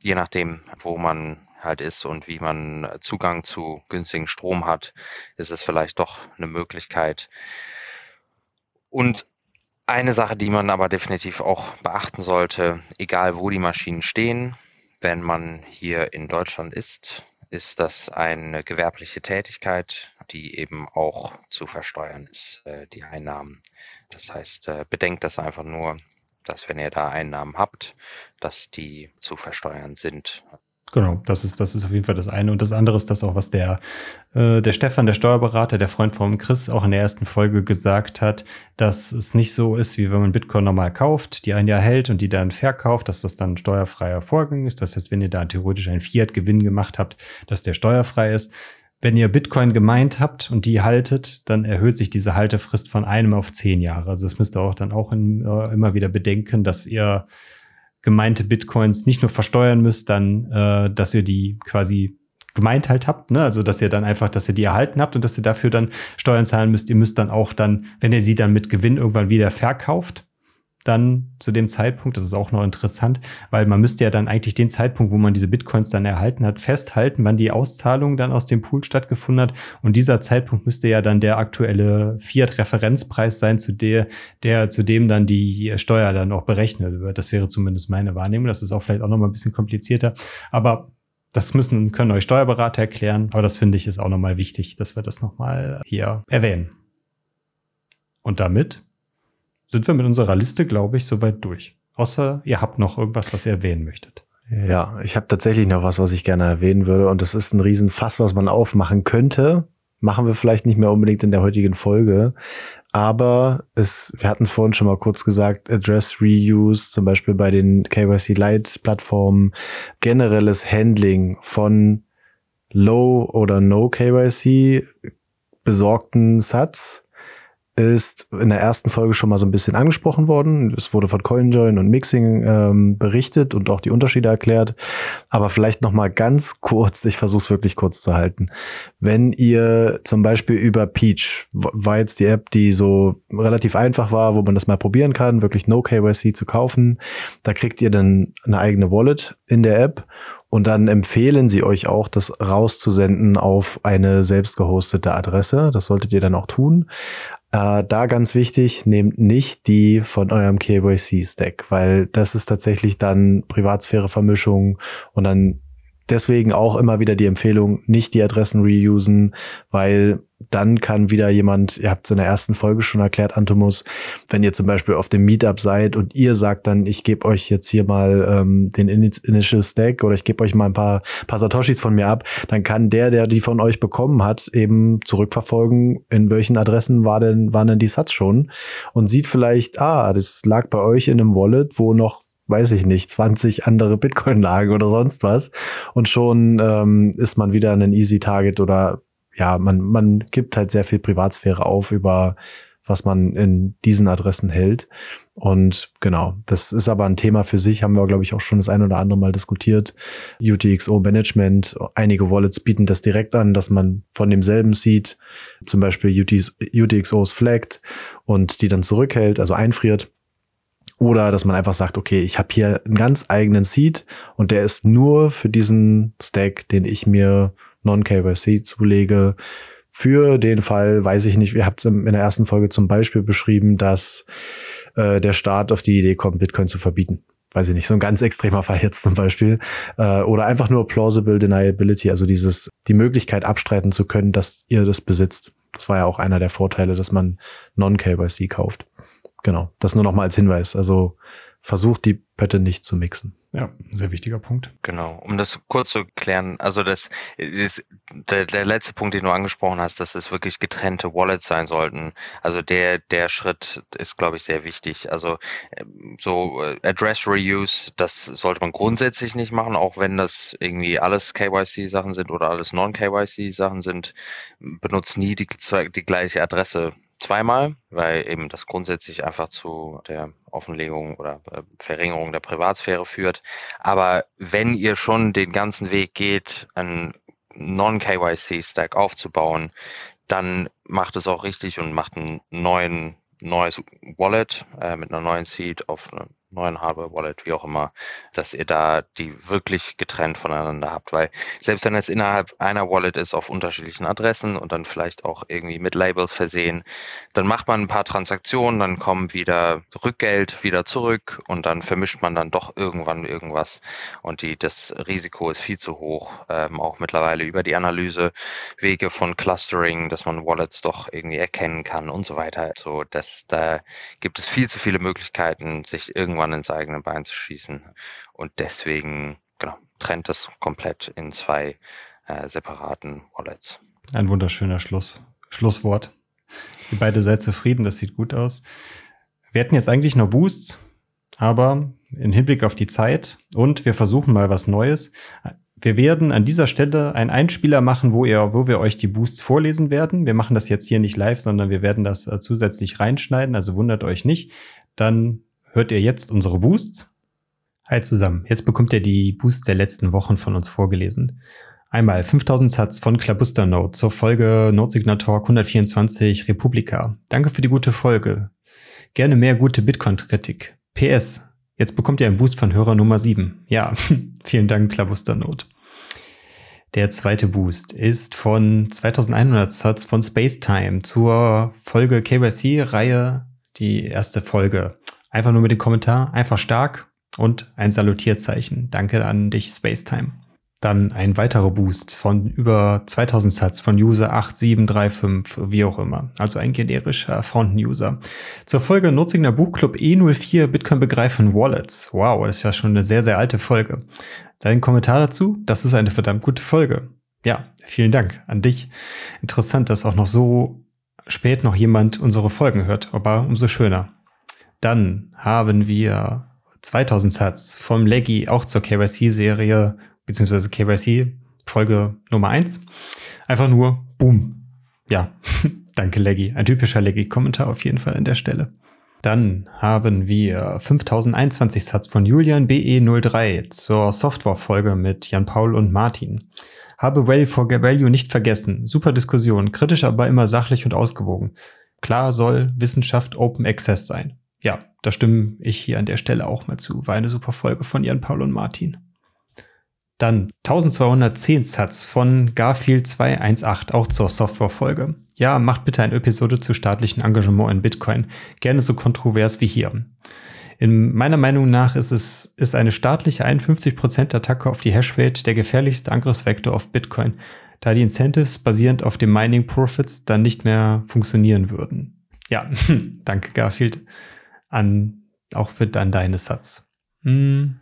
je nachdem, wo man halt ist und wie man Zugang zu günstigen Strom hat, ist es vielleicht doch eine Möglichkeit. Und eine Sache, die man aber definitiv auch beachten sollte, egal wo die Maschinen stehen, wenn man hier in Deutschland ist, ist das eine gewerbliche Tätigkeit, die eben auch zu versteuern ist, äh, die Einnahmen. Das heißt, äh, bedenkt das einfach nur, dass wenn ihr da Einnahmen habt, dass die zu versteuern sind. Genau, das ist, das ist auf jeden Fall das eine. Und das andere ist das auch, was der, äh, der Stefan, der Steuerberater, der Freund von Chris, auch in der ersten Folge gesagt hat, dass es nicht so ist, wie wenn man Bitcoin normal kauft, die ein Jahr hält und die dann verkauft, dass das dann ein steuerfreier Vorgang ist. Das heißt, wenn ihr da theoretisch einen Fiat-Gewinn gemacht habt, dass der steuerfrei ist. Wenn ihr Bitcoin gemeint habt und die haltet, dann erhöht sich diese Haltefrist von einem auf zehn Jahre. Also das müsst ihr auch dann auch in, äh, immer wieder bedenken, dass ihr gemeinte Bitcoins nicht nur versteuern müsst, dann, äh, dass ihr die quasi gemeint halt habt, ne? Also dass ihr dann einfach, dass ihr die erhalten habt und dass ihr dafür dann Steuern zahlen müsst. Ihr müsst dann auch dann, wenn ihr sie dann mit Gewinn irgendwann wieder verkauft, dann zu dem Zeitpunkt, das ist auch noch interessant, weil man müsste ja dann eigentlich den Zeitpunkt, wo man diese Bitcoins dann erhalten hat, festhalten, wann die Auszahlung dann aus dem Pool stattgefunden hat. Und dieser Zeitpunkt müsste ja dann der aktuelle Fiat-Referenzpreis sein, zu der, der, zu dem dann die Steuer dann auch berechnet wird. Das wäre zumindest meine Wahrnehmung. Das ist auch vielleicht auch noch mal ein bisschen komplizierter. Aber das müssen, können euch Steuerberater erklären. Aber das finde ich ist auch noch mal wichtig, dass wir das noch mal hier erwähnen. Und damit sind wir mit unserer Liste, glaube ich, soweit durch. Außer ihr habt noch irgendwas, was ihr erwähnen möchtet. Ja, ich habe tatsächlich noch was, was ich gerne erwähnen würde. Und das ist ein Riesenfass, was man aufmachen könnte. Machen wir vielleicht nicht mehr unbedingt in der heutigen Folge. Aber es, wir hatten es vorhin schon mal kurz gesagt, Address Reuse, zum Beispiel bei den KYC Lite Plattformen, generelles Handling von Low oder No KYC besorgten Satz ist in der ersten Folge schon mal so ein bisschen angesprochen worden. Es wurde von CoinJoin und Mixing ähm, berichtet und auch die Unterschiede erklärt. Aber vielleicht noch mal ganz kurz, ich versuche es wirklich kurz zu halten. Wenn ihr zum Beispiel über Peach, war jetzt die App, die so relativ einfach war, wo man das mal probieren kann, wirklich No KYC zu kaufen, da kriegt ihr dann eine eigene Wallet in der App und dann empfehlen sie euch auch, das rauszusenden auf eine selbst gehostete Adresse. Das solltet ihr dann auch tun. Äh, da ganz wichtig, nehmt nicht die von eurem KYC-Stack, weil das ist tatsächlich dann Privatsphäre-Vermischung und dann deswegen auch immer wieder die Empfehlung, nicht die Adressen reusen, weil dann kann wieder jemand, ihr habt es in der ersten Folge schon erklärt, Antomus, wenn ihr zum Beispiel auf dem Meetup seid und ihr sagt dann, ich gebe euch jetzt hier mal ähm, den Initial Stack oder ich gebe euch mal ein paar, paar Satoshis von mir ab, dann kann der, der die von euch bekommen hat, eben zurückverfolgen, in welchen Adressen war denn, waren denn die Sats schon und sieht vielleicht, ah, das lag bei euch in einem Wallet, wo noch weiß ich nicht, 20 andere Bitcoin lagen oder sonst was. Und schon ähm, ist man wieder ein Easy Target oder ja, man, man gibt halt sehr viel Privatsphäre auf über was man in diesen Adressen hält. Und genau, das ist aber ein Thema für sich, haben wir, glaube ich, auch schon das ein oder andere Mal diskutiert. UTXO Management, einige Wallets bieten das direkt an, dass man von demselben sieht, zum Beispiel UTXOs flagged und die dann zurückhält, also einfriert. Oder dass man einfach sagt, okay, ich habe hier einen ganz eigenen Seed und der ist nur für diesen Stack, den ich mir Non-KYC zulege. Für den Fall, weiß ich nicht, ihr habt es in der ersten Folge zum Beispiel beschrieben, dass äh, der Staat auf die Idee kommt, Bitcoin zu verbieten. Weiß ich nicht, so ein ganz extremer Fall jetzt zum Beispiel. Äh, oder einfach nur plausible deniability, also dieses, die Möglichkeit abstreiten zu können, dass ihr das besitzt. Das war ja auch einer der Vorteile, dass man Non-KYC kauft. Genau, das nur noch mal als Hinweis. Also versucht die Pötte nicht zu mixen. Ja, sehr wichtiger Punkt. Genau, um das kurz zu klären, also das ist der, der letzte Punkt, den du angesprochen hast, dass es wirklich getrennte Wallets sein sollten. Also der, der Schritt ist, glaube ich, sehr wichtig. Also ähm, so äh, Address Reuse, das sollte man grundsätzlich nicht machen, auch wenn das irgendwie alles KYC-Sachen sind oder alles Non-KYC-Sachen sind. Benutzt nie die, die gleiche Adresse zweimal, weil eben das grundsätzlich einfach zu der Offenlegung oder äh, Verringerung der Privatsphäre führt. Aber wenn ihr schon den ganzen Weg geht, einen Non-KYC-Stack aufzubauen, dann macht es auch richtig und macht einen neuen neues Wallet äh, mit einer neuen Seed auf eine neuen Hardware-Wallet, wie auch immer, dass ihr da die wirklich getrennt voneinander habt. Weil selbst wenn es innerhalb einer Wallet ist auf unterschiedlichen Adressen und dann vielleicht auch irgendwie mit Labels versehen, dann macht man ein paar Transaktionen, dann kommen wieder Rückgeld wieder zurück und dann vermischt man dann doch irgendwann irgendwas. Und die, das Risiko ist viel zu hoch, ähm, auch mittlerweile über die Analysewege von Clustering, dass man Wallets doch irgendwie erkennen kann und so weiter. So, dass da gibt es viel zu viele Möglichkeiten, sich irgendwann irgendwann ins eigene Bein zu schießen. Und deswegen genau, trennt es komplett in zwei äh, separaten Wallets. Ein wunderschöner Schluss, Schlusswort. Ihr beide seid zufrieden, das sieht gut aus. Wir hätten jetzt eigentlich noch Boosts, aber im Hinblick auf die Zeit und wir versuchen mal was Neues. Wir werden an dieser Stelle einen Einspieler machen, wo, ihr, wo wir euch die Boosts vorlesen werden. Wir machen das jetzt hier nicht live, sondern wir werden das äh, zusätzlich reinschneiden, also wundert euch nicht. Dann hört ihr jetzt unsere Boosts. Hi zusammen, jetzt bekommt ihr die Boosts der letzten Wochen von uns vorgelesen. Einmal 5000 Satz von Klabuster Note zur Folge Notsignal Talk 124 Republika. Danke für die gute Folge. Gerne mehr gute Bitcoin-Kritik. PS, jetzt bekommt ihr einen Boost von Hörer Nummer 7. Ja, vielen Dank, Klabuster Note. Der zweite Boost ist von 2100 Satz von Spacetime zur Folge KYC-Reihe, die erste Folge. Einfach nur mit dem Kommentar, einfach stark und ein Salutierzeichen. Danke an dich, Spacetime. Dann ein weiterer Boost von über 2000 Satz von User 8735, wie auch immer. Also ein generischer Fountain-User. Zur Folge Nutzinger Buchclub E04 Bitcoin begreifen Wallets. Wow, das ist ja schon eine sehr, sehr alte Folge. Dein Kommentar dazu? Das ist eine verdammt gute Folge. Ja, vielen Dank an dich. Interessant, dass auch noch so spät noch jemand unsere Folgen hört, aber umso schöner. Dann haben wir 2000 Satz vom Leggy auch zur KYC-Serie, beziehungsweise KYC Folge Nummer 1. Einfach nur Boom. Ja, danke Leggy. Ein typischer Leggy-Kommentar auf jeden Fall an der Stelle. Dann haben wir 5021 Satz von Julian BE03 zur Software-Folge mit Jan Paul und Martin. Habe Value for Value nicht vergessen. Super Diskussion, kritisch, aber immer sachlich und ausgewogen. Klar soll Wissenschaft Open Access sein ja, da stimme ich hier an der Stelle auch mal zu. War eine super Folge von Jan Paul und Martin. Dann 1210 Satz von Garfield 218, auch zur Softwarefolge. Ja, macht bitte eine Episode zu staatlichem Engagement in Bitcoin. Gerne so kontrovers wie hier. In meiner Meinung nach ist es ist eine staatliche 51% Attacke auf die Hashrate der gefährlichste Angriffsvektor auf Bitcoin, da die Incentives basierend auf den Mining Profits dann nicht mehr funktionieren würden. Ja, danke Garfield an, auch für dann deine Satz. Hm.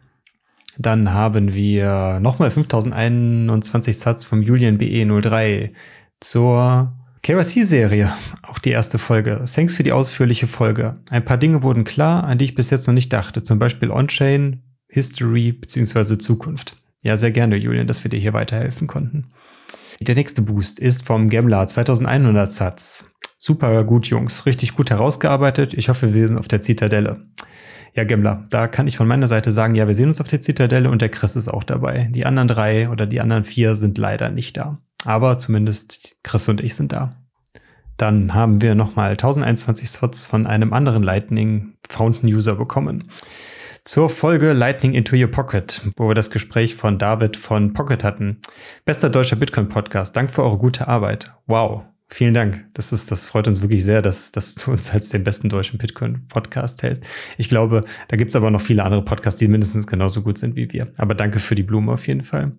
Dann haben wir nochmal 5021 Satz vom Julian BE03 zur KYC-Serie, auch die erste Folge. Thanks für die ausführliche Folge. Ein paar Dinge wurden klar, an die ich bis jetzt noch nicht dachte, zum Beispiel On-Chain, History bzw. Zukunft. Ja, sehr gerne, Julian, dass wir dir hier weiterhelfen konnten. Der nächste Boost ist vom Gemla 2100 Satz. Super gut, Jungs. Richtig gut herausgearbeitet. Ich hoffe, wir sind auf der Zitadelle. Ja, Gemmler, da kann ich von meiner Seite sagen, ja, wir sehen uns auf der Zitadelle und der Chris ist auch dabei. Die anderen drei oder die anderen vier sind leider nicht da. Aber zumindest Chris und ich sind da. Dann haben wir nochmal 1021 Slots von einem anderen Lightning Fountain User bekommen. Zur Folge Lightning into Your Pocket, wo wir das Gespräch von David von Pocket hatten. Bester deutscher Bitcoin Podcast. Dank für eure gute Arbeit. Wow. Vielen Dank. Das ist, das freut uns wirklich sehr, dass, dass du uns als den besten deutschen Bitcoin-Podcast hältst. Ich glaube, da gibt es aber noch viele andere Podcasts, die mindestens genauso gut sind wie wir. Aber danke für die Blume auf jeden Fall.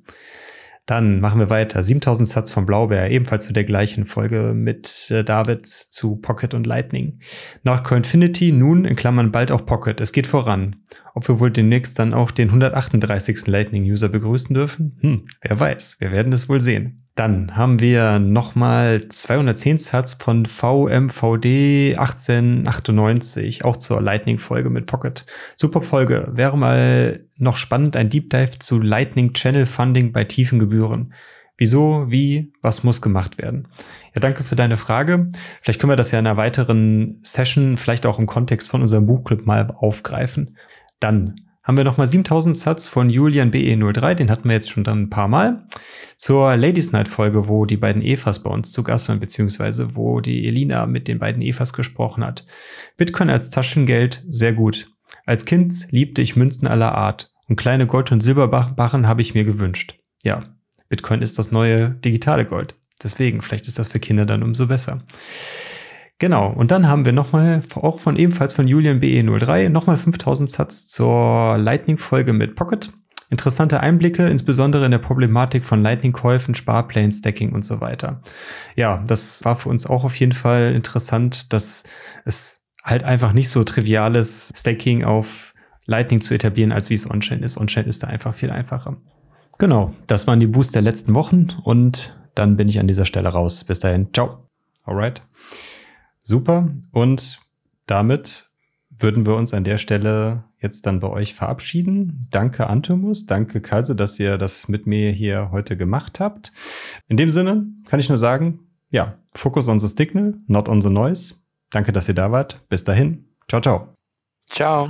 Dann machen wir weiter. 7000 Satz von Blaubeer, ebenfalls zu der gleichen Folge mit äh, David zu Pocket und Lightning. Nach Coinfinity nun in Klammern bald auch Pocket. Es geht voran. Ob wir wohl demnächst dann auch den 138. Lightning-User begrüßen dürfen? Hm, wer weiß. Wir werden es wohl sehen. Dann haben wir nochmal 210 Satz von VMVD 1898, auch zur Lightning-Folge mit Pocket. Super Folge. Wäre mal noch spannend ein Deep Dive zu Lightning Channel Funding bei tiefen Gebühren. Wieso, wie, was muss gemacht werden? Ja, danke für deine Frage. Vielleicht können wir das ja in einer weiteren Session, vielleicht auch im Kontext von unserem Buchclub mal aufgreifen. Dann haben wir nochmal 7000 Satz von Julian BE03, den hatten wir jetzt schon dann ein paar Mal. Zur Ladies Night Folge, wo die beiden Evas bei uns zu Gast waren, beziehungsweise wo die Elina mit den beiden Evas gesprochen hat. Bitcoin als Taschengeld, sehr gut. Als Kind liebte ich Münzen aller Art und kleine Gold- und Silberbarren habe ich mir gewünscht. Ja, Bitcoin ist das neue digitale Gold. Deswegen, vielleicht ist das für Kinder dann umso besser. Genau, und dann haben wir nochmal, auch von ebenfalls von Julian BE03, nochmal 5000 Satz zur Lightning-Folge mit Pocket. Interessante Einblicke, insbesondere in der Problematik von Lightning-Käufen, Sparplänen, Stacking und so weiter. Ja, das war für uns auch auf jeden Fall interessant, dass es halt einfach nicht so trivial ist, Stacking auf Lightning zu etablieren, als wie es On-Chain ist. On-Chain ist da einfach viel einfacher. Genau, das waren die Boosts der letzten Wochen und dann bin ich an dieser Stelle raus. Bis dahin, ciao. Alright. Super. Und damit würden wir uns an der Stelle jetzt dann bei euch verabschieden. Danke, Antomus. Danke, Kalse, dass ihr das mit mir hier heute gemacht habt. In dem Sinne kann ich nur sagen, ja, Focus on the Signal, not on the noise. Danke, dass ihr da wart. Bis dahin. Ciao, ciao. Ciao.